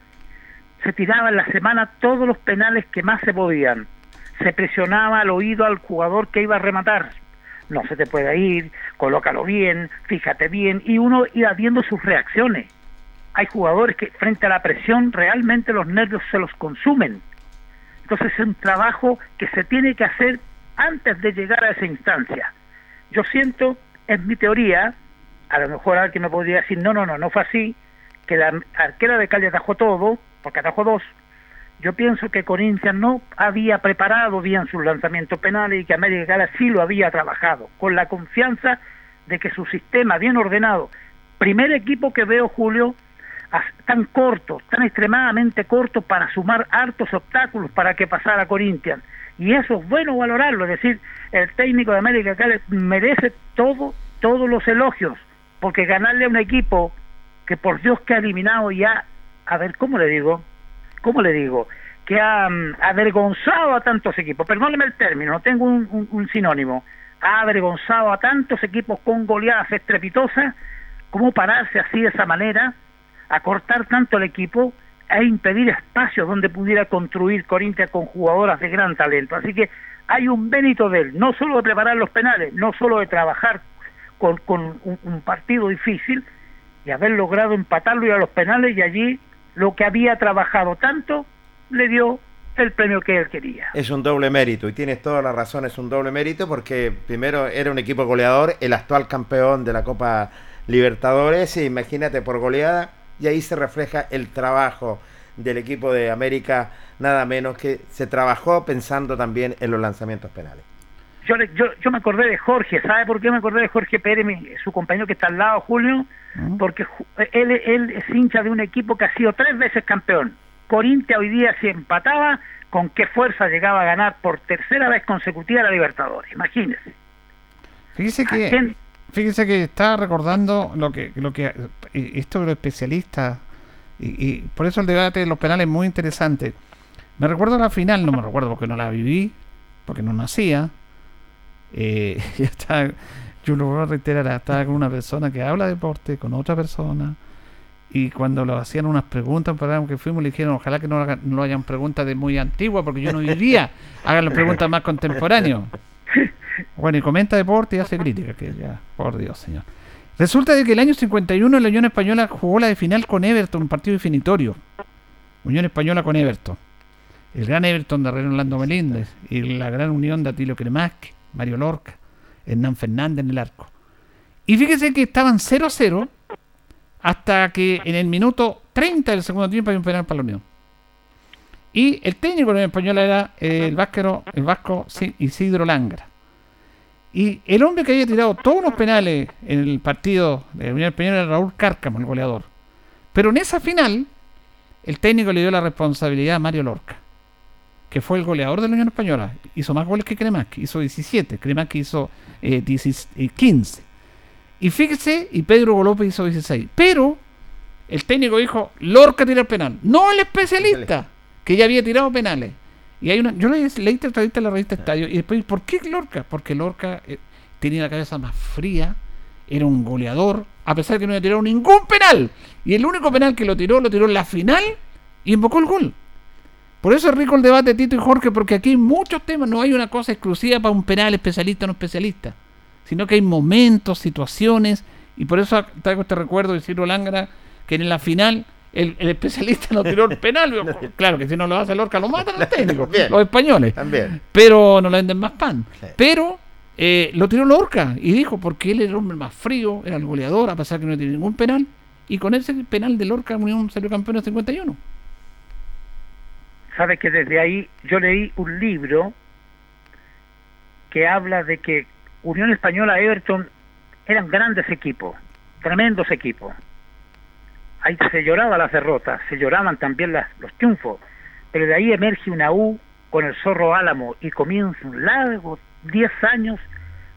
Speaker 22: Se tiraba en la semana todos los penales que más se podían. Se presionaba al oído al jugador que iba a rematar. No se te puede ir, colócalo bien, fíjate bien, y uno iba viendo sus reacciones. Hay jugadores que frente a la presión realmente los nervios se los consumen. Entonces es un trabajo que se tiene que hacer antes de llegar a esa instancia yo siento es mi teoría, a lo mejor alguien me podría decir, no, no, no, no fue así, que la arquera de Cali atajó todo, porque atajó dos. Yo pienso que Corinthians no había preparado bien sus lanzamientos penales y que América Cali sí lo había trabajado, con la confianza de que su sistema bien ordenado, primer equipo que veo, Julio, tan corto, tan extremadamente corto para sumar hartos obstáculos para que pasara Corinthians. Y eso es bueno valorarlo, es decir, el técnico de América Cali merece todo, todos los elogios, porque ganarle a un equipo que por Dios que ha eliminado ya, a ver, ¿cómo le digo? ¿Cómo le digo? Que ha mm, avergonzado a tantos equipos, perdóneme el término, no tengo un, un- sinónimo, ha avergonzado a tantos equipos con goleadas estrepitosas, ¿cómo pararse así de esa manera, acortar tanto el equipo e impedir espacios donde pudiera construir Corinthians con jugadoras de gran talento? Así que hay un mérito de él, no solo de preparar los penales, no solo de trabajar con, un partido difícil y haber logrado empatarlo y a los penales y allí lo que había trabajado tanto le dio el premio que él quería.
Speaker 3: Es un doble mérito y tienes toda la razón, es un doble mérito porque primero era un equipo goleador, el actual campeón de la Copa Libertadores, e imagínate por goleada, y ahí se refleja el trabajo del equipo de América, nada menos que se trabajó pensando también en los lanzamientos penales.
Speaker 22: Yo, le- yo, yo me acordé de Jorge, ¿sabe por qué me acordé de Jorge Pérez, mi- su compañero que está al lado, Julio? Porque ju- él, él es hincha de un equipo que ha sido tres veces campeón. Corinthians hoy día si empataba, con qué fuerza llegaba a ganar por tercera vez consecutiva la Libertadores, imagínese.
Speaker 2: Fíjese que, fíjese que estaba recordando lo que, lo que eh, esto de los especialistas y, y por eso el debate de los penales es muy interesante. Me recuerdo la final, no me recuerdo porque no la viví, porque no nacía. Eh, yo, estaba- yo lo voy a reiterar, estaba con una persona que habla de deporte, con otra persona, y cuando lo hacían unas preguntas, un programa que fuimos, le dijeron, ojalá que no, hagan- no hayan preguntas de muy antigua, porque yo no viviría, hagan las preguntas más contemporáneas. Bueno, y comenta deporte y hace crítica, que ya, por Dios, señor. Resulta de que el año 51 la Unión Española jugó la de final con Everton, un partido definitorio. Unión Española con Everton. El gran Everton de Orlando Meléndez y la gran unión de Atilio Cremac, Mario Lorca, Hernán Fernández en el arco. Y fíjese que estaban 0 a 0 hasta que en el minuto 30 del segundo tiempo hay un penal para la Unión. Y el técnico de la Unión Española era eh, el, el vasco Si- Isidro Langra. Y el hombre que había tirado todos los penales en el partido de la Unión Española era Raúl Cárcamo, el goleador. Pero en esa final, el técnico le dio la responsabilidad a Mario Lorca, que fue el goleador de la Unión Española. Hizo más goles que Cremac, hizo 17, Cremac hizo eh, 16 eh, 15. Y fíjese, y Pedro Golópez hizo 16. Pero el técnico dijo, Lorca tira el penal, no el especialista, que ya había tirado penales. Y hay una, yo leí, leí en la revista Estadio y después, ¿por qué Lorca? Porque Lorca eh, tenía la cabeza más fría, era un goleador, a pesar de que no había tirado ningún penal. Y el único penal que lo tiró, lo tiró en la final y invocó el gol. Por eso es rico el debate de Tito y Jorge, porque aquí hay muchos temas, no hay una cosa exclusiva para un penal especialista o no especialista, sino que hay momentos, situaciones, y por eso traigo este recuerdo de Ciro Langra, que en la final el, el especialista no tiró el penal. claro que si no lo hace Lorca, lo matan los técnicos,
Speaker 3: También.
Speaker 2: los españoles.
Speaker 3: También.
Speaker 2: Pero no le venden más pan. Pero eh, lo tiró Lorca y dijo, porque él era el hombre más frío, era el goleador, a pesar que no tiene ningún penal. Y con ese penal de Lorca, Unión salió campeón en 51.
Speaker 22: Sabe que desde ahí yo leí un libro que habla de que Unión Española Everton eran grandes equipos, tremendos equipos. Ahí se lloraba las derrotas, se lloraban también las, los triunfos, pero de ahí emerge una U con el Zorro Álamo y comienza un largo 10 años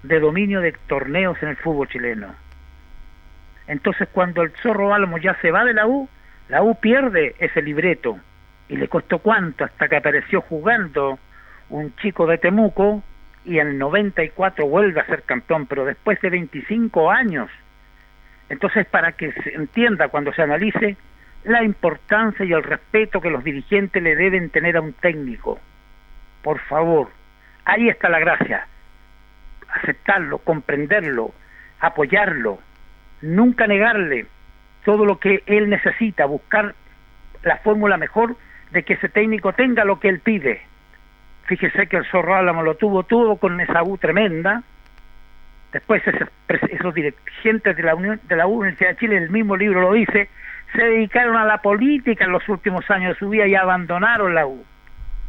Speaker 22: de dominio de torneos en el fútbol chileno. Entonces cuando el Zorro Álamo ya se va de la U, la U pierde ese libreto y le costó cuánto hasta que apareció jugando un chico de Temuco y en el 94 vuelve a ser campeón, pero después de 25 años. Entonces, para que se entienda cuando se analice la importancia y el respeto que los dirigentes le deben tener a un técnico, por favor, ahí está la gracia. Aceptarlo, comprenderlo, apoyarlo, nunca negarle todo lo que él necesita, buscar la fórmula mejor de que ese técnico tenga lo que él pide. Fíjese que el Zorro Álamo lo tuvo todo con esa U tremenda, después esos, esos dirigentes de la Unión de la Universidad de Chile, el mismo libro lo dice, se dedicaron a la política en los últimos años de su vida y abandonaron la U.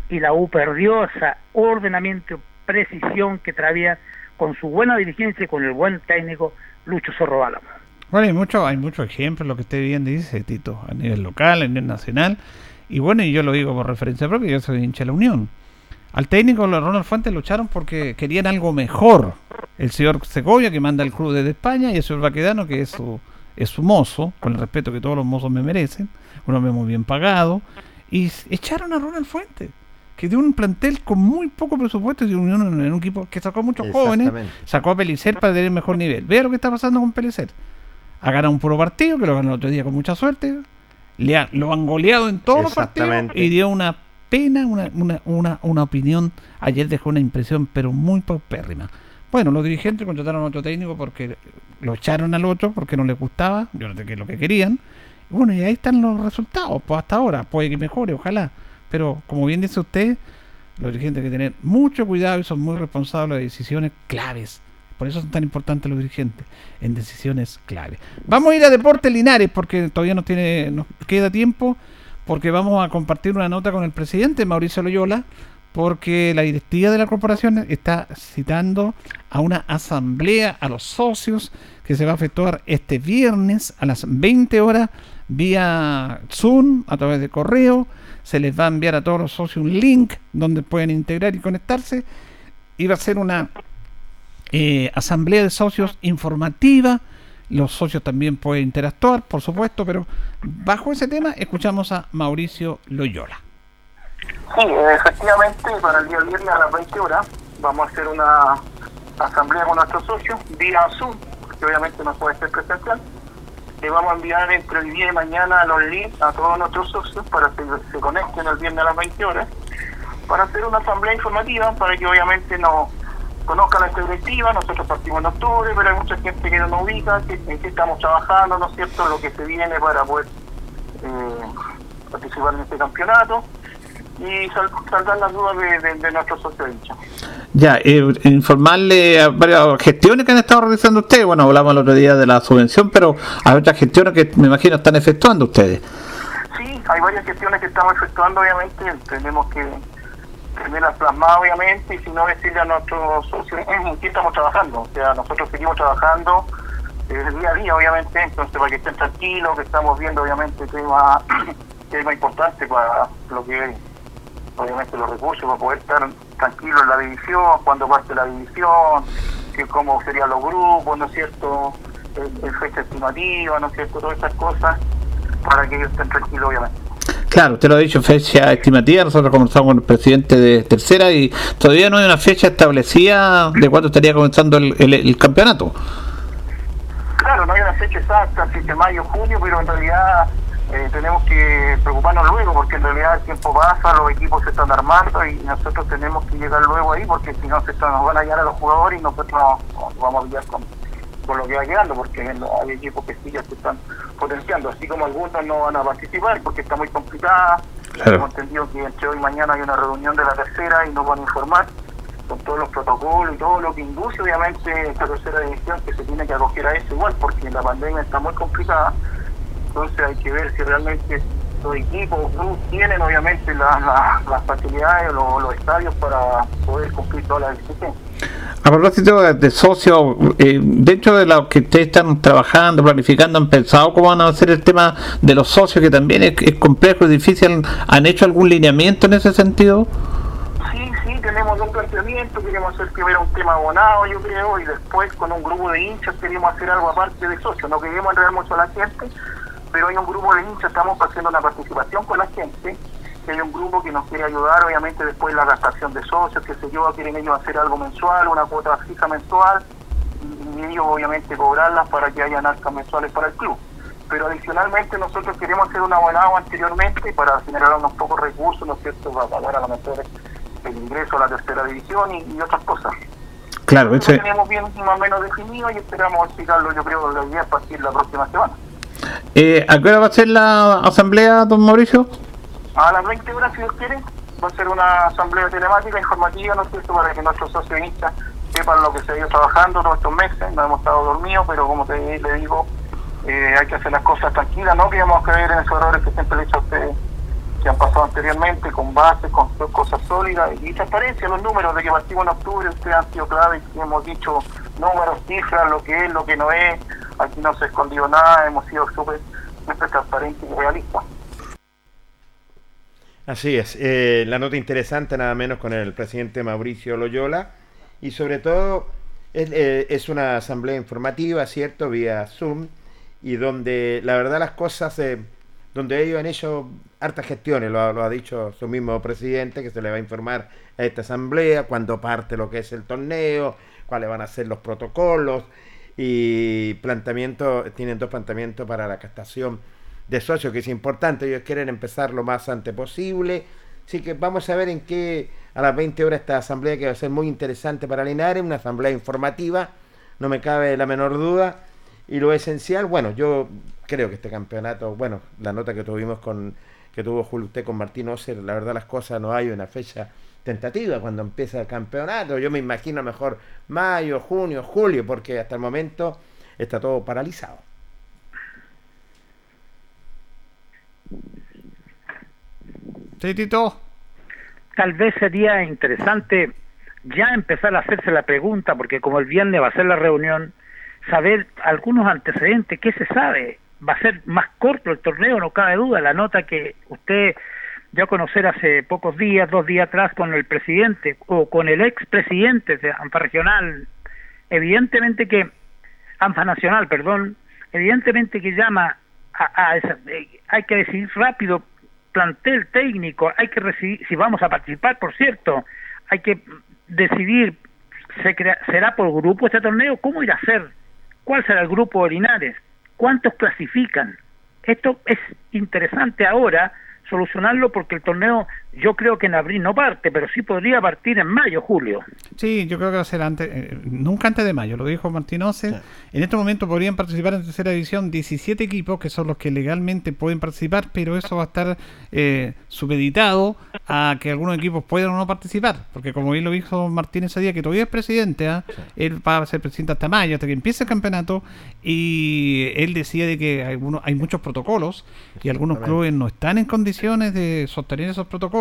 Speaker 22: Y la U perdió ese ordenamiento, precisión que traía con su buena dirigencia y con el buen técnico Lucho Zorro Álamo.
Speaker 2: Bueno, hay mucho, hay muchos ejemplos, lo que usted bien dice, Tito, a nivel local, a nivel nacional. Y bueno, y yo lo digo por referencia propia, yo soy hincha de la Unión. Al técnico Ronald Fuentes lucharon porque querían algo mejor. El señor Segovia, que manda el club desde España, y el señor Baquedano, que es su, es su mozo, con el respeto que todos los mozos me merecen, un hombre muy bien pagado, y echaron a Ronald Fuentes, que dio un plantel con muy poco presupuesto y unión en un equipo que sacó a muchos jóvenes, sacó a Pelicer para tener mejor nivel. Vea lo que está pasando con Pelicer. Ha ganado un puro partido, que lo ganó el otro día con mucha suerte, le lo han goleado en todos los partidos y dio una pena, una, una, una, una opinión, ayer dejó una impresión, pero muy paupérrima. Bueno, los dirigentes contrataron a otro técnico porque lo echaron al otro porque no les gustaba, yo no sé qué es lo que querían. Bueno, y ahí están los resultados, pues hasta ahora, puede que mejore, ojalá. Pero como bien dice usted, los dirigentes hay que tener mucho cuidado y son muy responsables de decisiones claves. Por eso son tan importantes los dirigentes en decisiones claves. Vamos a ir a Deportes Linares porque todavía nos, tiene, nos queda tiempo porque vamos a compartir una nota con el presidente Mauricio Loyola porque la directiva de la corporación está citando a una asamblea a los socios que se va a efectuar este viernes a las 20 horas vía Zoom a través de correo. Se les va a enviar a todos los socios un link donde pueden integrar y conectarse. Y va a ser una eh, asamblea de socios informativa. Los socios también pueden interactuar, por supuesto, pero bajo ese tema escuchamos a Mauricio Loyola.
Speaker 24: Sí, efectivamente, para el día viernes a las 20 horas vamos a hacer una asamblea con nuestros socios vía Zoom, porque obviamente no puede ser presencial. Le vamos a enviar entre el día y mañana los links a todos nuestros socios para que se conecten el viernes a las 20 horas, para hacer una asamblea informativa, para que obviamente nos conozcan esta directiva. Nosotros partimos en octubre, pero hay mucha gente que no nos ubica, que, en qué estamos trabajando, ¿no es cierto?, lo que se viene para poder eh, participar en este campeonato y saldrán las dudas de, de, nuestros socios hinchas.
Speaker 2: Ya, eh, informarle a varias gestiones que han estado realizando ustedes. Bueno, hablamos el otro día de la subvención, pero hay otras gestiones que me imagino están efectuando ustedes.
Speaker 24: Sí, hay varias gestiones que estamos efectuando, obviamente. Tenemos que tenerlas plasmadas, obviamente, y si no, decirle a nuestros socios en qué estamos trabajando. O sea, nosotros seguimos trabajando eh, día a día, obviamente, entonces para que estén tranquilos, que estamos viendo, obviamente, tema, tema importante para lo que obviamente los recursos para poder estar tranquilos en la división, cuando parte la división, que cómo serían los grupos, ¿no es cierto? En, fecha estimativa, ¿no es cierto? Todas esas cosas para que ellos estén tranquilos, obviamente.
Speaker 2: Claro, usted lo ha dicho, fecha estimativa. Nosotros conversamos con el presidente de Tercera y todavía no hay una fecha establecida de cuándo estaría comenzando el, el, campeonato.
Speaker 24: Claro, no hay una fecha exacta, si de mayo, junio, pero en realidad eh, tenemos que preocuparnos luego porque en realidad el tiempo pasa, los equipos se están armando y nosotros tenemos que llegar luego ahí porque si no se nos van a llegar a los jugadores y nosotros nos, vamos a pillar con, lo que va quedando porque hay equipos que sí ya se están potenciando, así como algunos no van a participar porque está muy complicada. Hemos entendido que entre hoy y mañana hay una reunión de la tercera y nos van a informar con todos los protocolos y todo lo que induce obviamente esta tercera división que se tiene que acoger a eso igual porque la pandemia está muy complicada. Entonces hay que ver si realmente los equipos tienen obviamente las facilidades o los, estadios para poder cumplir todas las exigencias.
Speaker 2: A propósito de, socios, eh, dentro de lo que ustedes están trabajando, planificando, ¿han pensado cómo van a hacer el tema de los socios, que también es, complejo, y difícil? ¿Han hecho algún lineamiento en ese sentido?
Speaker 24: Sí, sí, tenemos un planteamiento, queremos hacer primero un tema abonado, yo creo, y después con un grupo de hinchas queremos hacer algo aparte de socios, no queremos enredar mucho a la gente, pero hay un grupo de hinchas, estamos haciendo una participación con la gente, hay un grupo que nos quiere ayudar, obviamente después la gastación de socios, que se yo, quieren ellos hacer algo mensual, una cuota fija mensual, y, ellos obviamente cobrarlas para que hayan arcas mensuales para el club. Pero adicionalmente nosotros queremos hacer un abonado anteriormente para generar unos pocos recursos, ¿no es cierto?, para pagar a lo mejor el ingreso a la tercera división y, otras cosas.
Speaker 2: Claro,
Speaker 24: Lo tenemos bien más o menos definido y esperamos explicarlo, yo creo, la idea a partir de la próxima semana.
Speaker 2: Eh, ¿A qué hora va a ser la asamblea, don Mauricio?
Speaker 24: A las 20 horas, si Dios quiere. Va a ser una asamblea telemática, informativa, ¿no es cierto?, para que nuestros socios sepan lo que se ha ido trabajando todos estos meses, no hemos estado dormidos, pero como te le digo, eh, hay que hacer las cosas tranquilas, no queremos caer en esos errores que siempre le he dicho a ustedes que han pasado anteriormente, con bases, con cosas sólidas y transparencia, los números de que partimos en octubre, ustedes han sido claves y hemos dicho números, cifras, lo que es, lo que no es, aquí no se ha escondido nada, hemos sido súper transparentes y realistas.
Speaker 3: Así es, eh, la nota interesante nada menos con el presidente Mauricio Loyola y sobre todo es, eh, es una asamblea informativa, ¿cierto? Vía Zoom y donde la verdad las cosas, eh, donde ellos han hecho hartas gestiones, lo, lo ha dicho su mismo presidente, que se le va a informar a esta asamblea cuando parte lo que es el torneo, cuáles van a ser los protocolos y planteamiento, tienen dos planteamientos para la captación de socios, que es importante, ellos quieren empezar lo más antes posible, así que vamos a ver en qué, a las 20 horas esta asamblea que va a ser muy interesante para Linares, una asamblea informativa, no me cabe la menor duda, y lo esencial, bueno, yo creo que este campeonato, bueno, la nota que tuvimos con, que tuvo Julio usted con Martín Oser, la verdad las cosas no hay una fecha tentativa cuando empieza el campeonato, yo me imagino mejor mayo, junio, julio, porque hasta el momento está todo paralizado.
Speaker 2: Sí, Tito.
Speaker 22: Tal vez sería interesante ya empezar a hacerse la pregunta, porque como el viernes va a ser la reunión, saber algunos antecedentes, qué se sabe. Va a ser más corto el torneo, no cabe duda. La nota que usted dio conocer hace pocos días, dos días atrás, con el presidente o con el expresidente de ANFA Regional, evidentemente que, ANFA Nacional, perdón, evidentemente que llama a, a esa, eh, hay que decidir rápido plantel técnico, hay que decidir, si vamos a participar, por cierto, hay que decidir, se crea, será por grupo este torneo, cómo irá a ser, cuál será el grupo de Linares, cuántos clasifican. Esto es interesante ahora solucionarlo porque el torneo yo creo que en abril no parte, pero sí podría partir en mayo, julio.
Speaker 2: Sí, yo creo que va a ser antes, eh, nunca antes de mayo, lo dijo Martín Ose. En este momento podrían participar en tercera división 17 equipos, que son los que legalmente pueden participar, pero eso va a estar eh, supeditado a que algunos equipos puedan o no participar, porque como bien lo dijo Martín ese día, que todavía es presidente, ¿ah? él va a ser presidente hasta mayo, hasta que empiece el campeonato, y él decía de que hay, algunos, hay muchos protocolos y algunos clubes no están en condiciones de sostener esos protocolos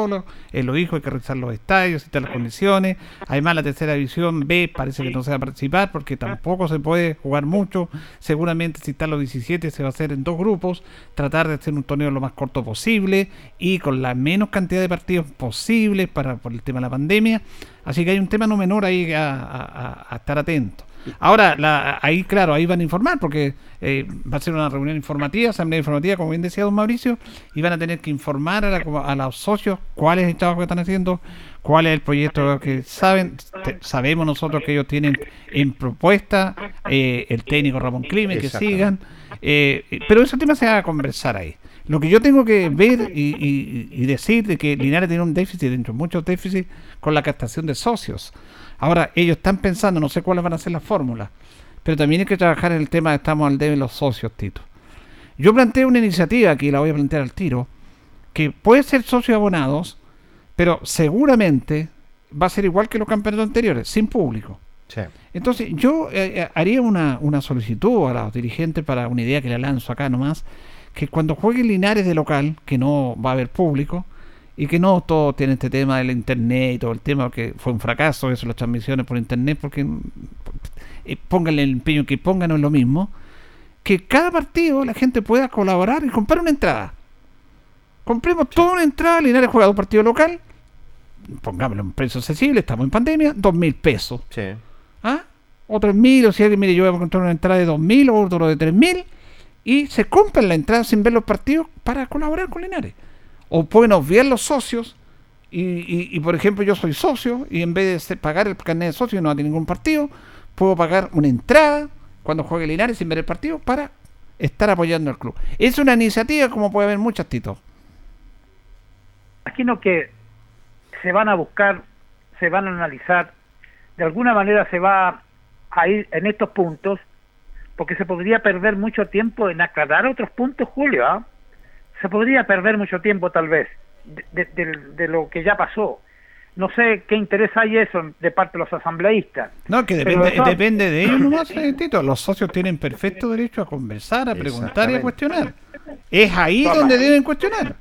Speaker 2: él lo dijo, hay que revisar los estadios, y las condiciones. Además, la tercera división B parece que no se va a participar porque tampoco se puede jugar mucho. Seguramente, si están los 17, se va a hacer en dos grupos. Tratar de hacer un torneo lo más corto posible y con la menos cantidad de partidos posibles para, por el tema de la pandemia. Así que hay un tema no menor ahí a estar atento. Ahora, la, ahí, claro, ahí van a informar, porque eh, va a ser una reunión informativa, asamblea informativa, como bien decía don Mauricio, y van a tener que informar a, la- a los socios cuál es el trabajo que están haciendo, cuál es el proyecto que saben. Te- sabemos nosotros que ellos tienen en propuesta eh, el técnico Ramón Clime, que sigan, eh, pero ese tema se va a conversar ahí. Lo que yo tengo que ver y, y- y decir de que Linares tiene un déficit, dentro de muchos déficits, con la captación de socios. Ahora, ellos están pensando, no sé cuáles van a ser las fórmulas, pero también hay que trabajar en el tema de estamos al debe los socios, Tito. Yo planteé una iniciativa, aquí la voy a plantear al tiro, que puede ser socios abonados, pero seguramente va a ser igual que los campeonatos anteriores, sin público.
Speaker 3: Sí.
Speaker 2: Entonces, yo eh, eh, haría una, una solicitud a los dirigentes para una idea que le lanzo acá nomás, que cuando juegue Linares de local, que no va a haber público, y que no todo tiene este tema del internet y todo el tema, que fue un fracaso eso, las transmisiones por internet, porque eh, pónganle el empeño que pongan, no es lo mismo, que cada partido la gente pueda colaborar y comprar una entrada. Compremos toda una entrada, Linares juega un partido local, pongámoslo en precio accesible, estamos en pandemia, dos mil pesos.
Speaker 3: Sí.
Speaker 2: ¿Ah? O tres mil, o si alguien mire, yo voy a encontrar una entrada de dos mil o otro de tres mil, y se compran la entrada sin ver los partidos para colaborar con Linares. O pueden obviar los socios, y, y- por ejemplo yo soy socio, y en vez de pagar el carnet de socio y no a ningún partido, puedo pagar una entrada cuando juegue Linares sin ver el partido para estar apoyando al club. Es una iniciativa como puede haber muchas, Tito.
Speaker 22: imagino que se van a buscar, se van a analizar, de alguna manera se va a ir en estos puntos, porque se podría perder mucho tiempo en aclarar otros puntos, Julio. ¿ah? Se podría perder mucho tiempo tal vez de, de- de- de lo que ya pasó. no sé qué interés hay eso de parte de los asambleístas.
Speaker 2: No, que depende,
Speaker 22: eso-
Speaker 2: depende de ellos nomás, eh, Tito. Los socios tienen perfecto derecho a conversar, a preguntar y a cuestionar. Es ahí donde deben cuestionar.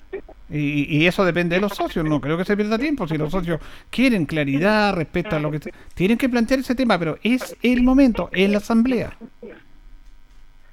Speaker 2: Y, y eso depende de los socios. No creo que se pierda tiempo. Si los socios quieren claridad respecto a lo que... Tienen que plantear ese tema, pero es el momento, en la asamblea.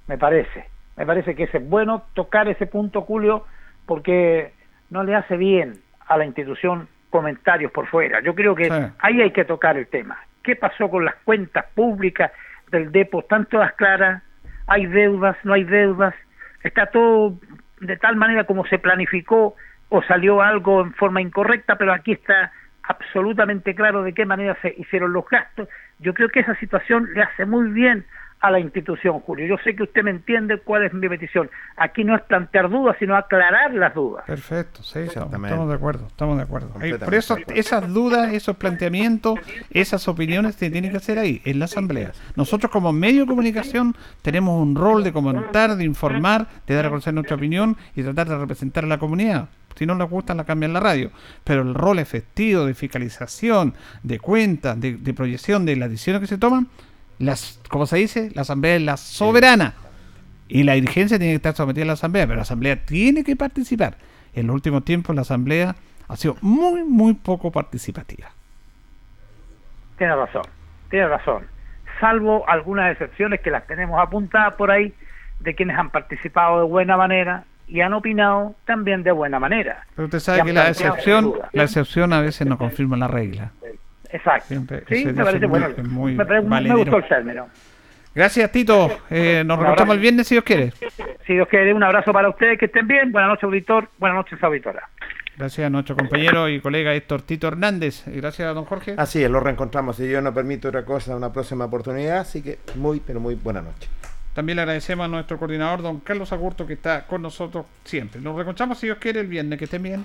Speaker 22: me parece. Me parece que es bueno tocar ese punto, Julio, porque no le hace bien a la institución comentarios por fuera. Yo creo que
Speaker 2: Sí.
Speaker 22: ahí hay que tocar el tema. ¿Qué pasó con las cuentas públicas del DEPO? ¿Están todas claras? ¿Hay deudas? ¿No hay deudas? ¿Está todo de tal manera como se planificó o salió algo en forma incorrecta? Pero aquí está absolutamente claro de qué manera se hicieron los gastos. Yo creo que esa situación le hace muy bien a la institución, Julio. Yo sé que usted me entiende cuál es mi petición. Aquí no es plantear dudas, sino aclarar las dudas.
Speaker 2: Perfecto, sí, estamos, de acuerdo, estamos de acuerdo. Por eso esas dudas, esos planteamientos, esas opiniones se tienen que hacer ahí, en la asamblea. Nosotros como medio de comunicación tenemos un rol de comentar, de informar, de dar a conocer nuestra opinión y tratar de representar a la comunidad. Si no les gusta, la cambian la radio. Pero el rol efectivo de fiscalización, de cuentas, de, de proyección de las decisiones que se toman, las, como se dice, la asamblea es la soberana. Y la dirigencia tiene que estar sometida a la asamblea, pero la asamblea tiene que participar. En los últimos tiempos la asamblea ha sido muy, muy poco participativa.
Speaker 22: Tiene razón, tiene razón. Salvo algunas excepciones que las tenemos apuntadas por ahí de quienes han participado de buena manera y han opinado también de buena manera.
Speaker 2: Pero usted sabe que la excepción, la excepción a veces no confirma la regla.
Speaker 22: Exacto.
Speaker 2: Siempre-
Speaker 22: Sí, me parece
Speaker 2: muy-
Speaker 22: bueno.
Speaker 2: muy
Speaker 22: me, gustó el término.
Speaker 2: Gracias, Tito. Eh, nos reencontramos el viernes si Dios quiere.
Speaker 22: Si Dios quiere, un abrazo para ustedes, que estén bien. Buenas noches, auditor. Buenas noches, auditora.
Speaker 2: Gracias a nuestro compañero y colega Héctor Tito Hernández. Y gracias a don Jorge.
Speaker 3: Así es, lo reencontramos. Si Dios no permite otra cosa, una próxima oportunidad. Así que muy, pero muy buena noche.
Speaker 2: También le agradecemos a nuestro coordinador, don Carlos Agurto, que está con nosotros siempre. Nos reencontramos si Dios quiere el viernes. Que estén bien.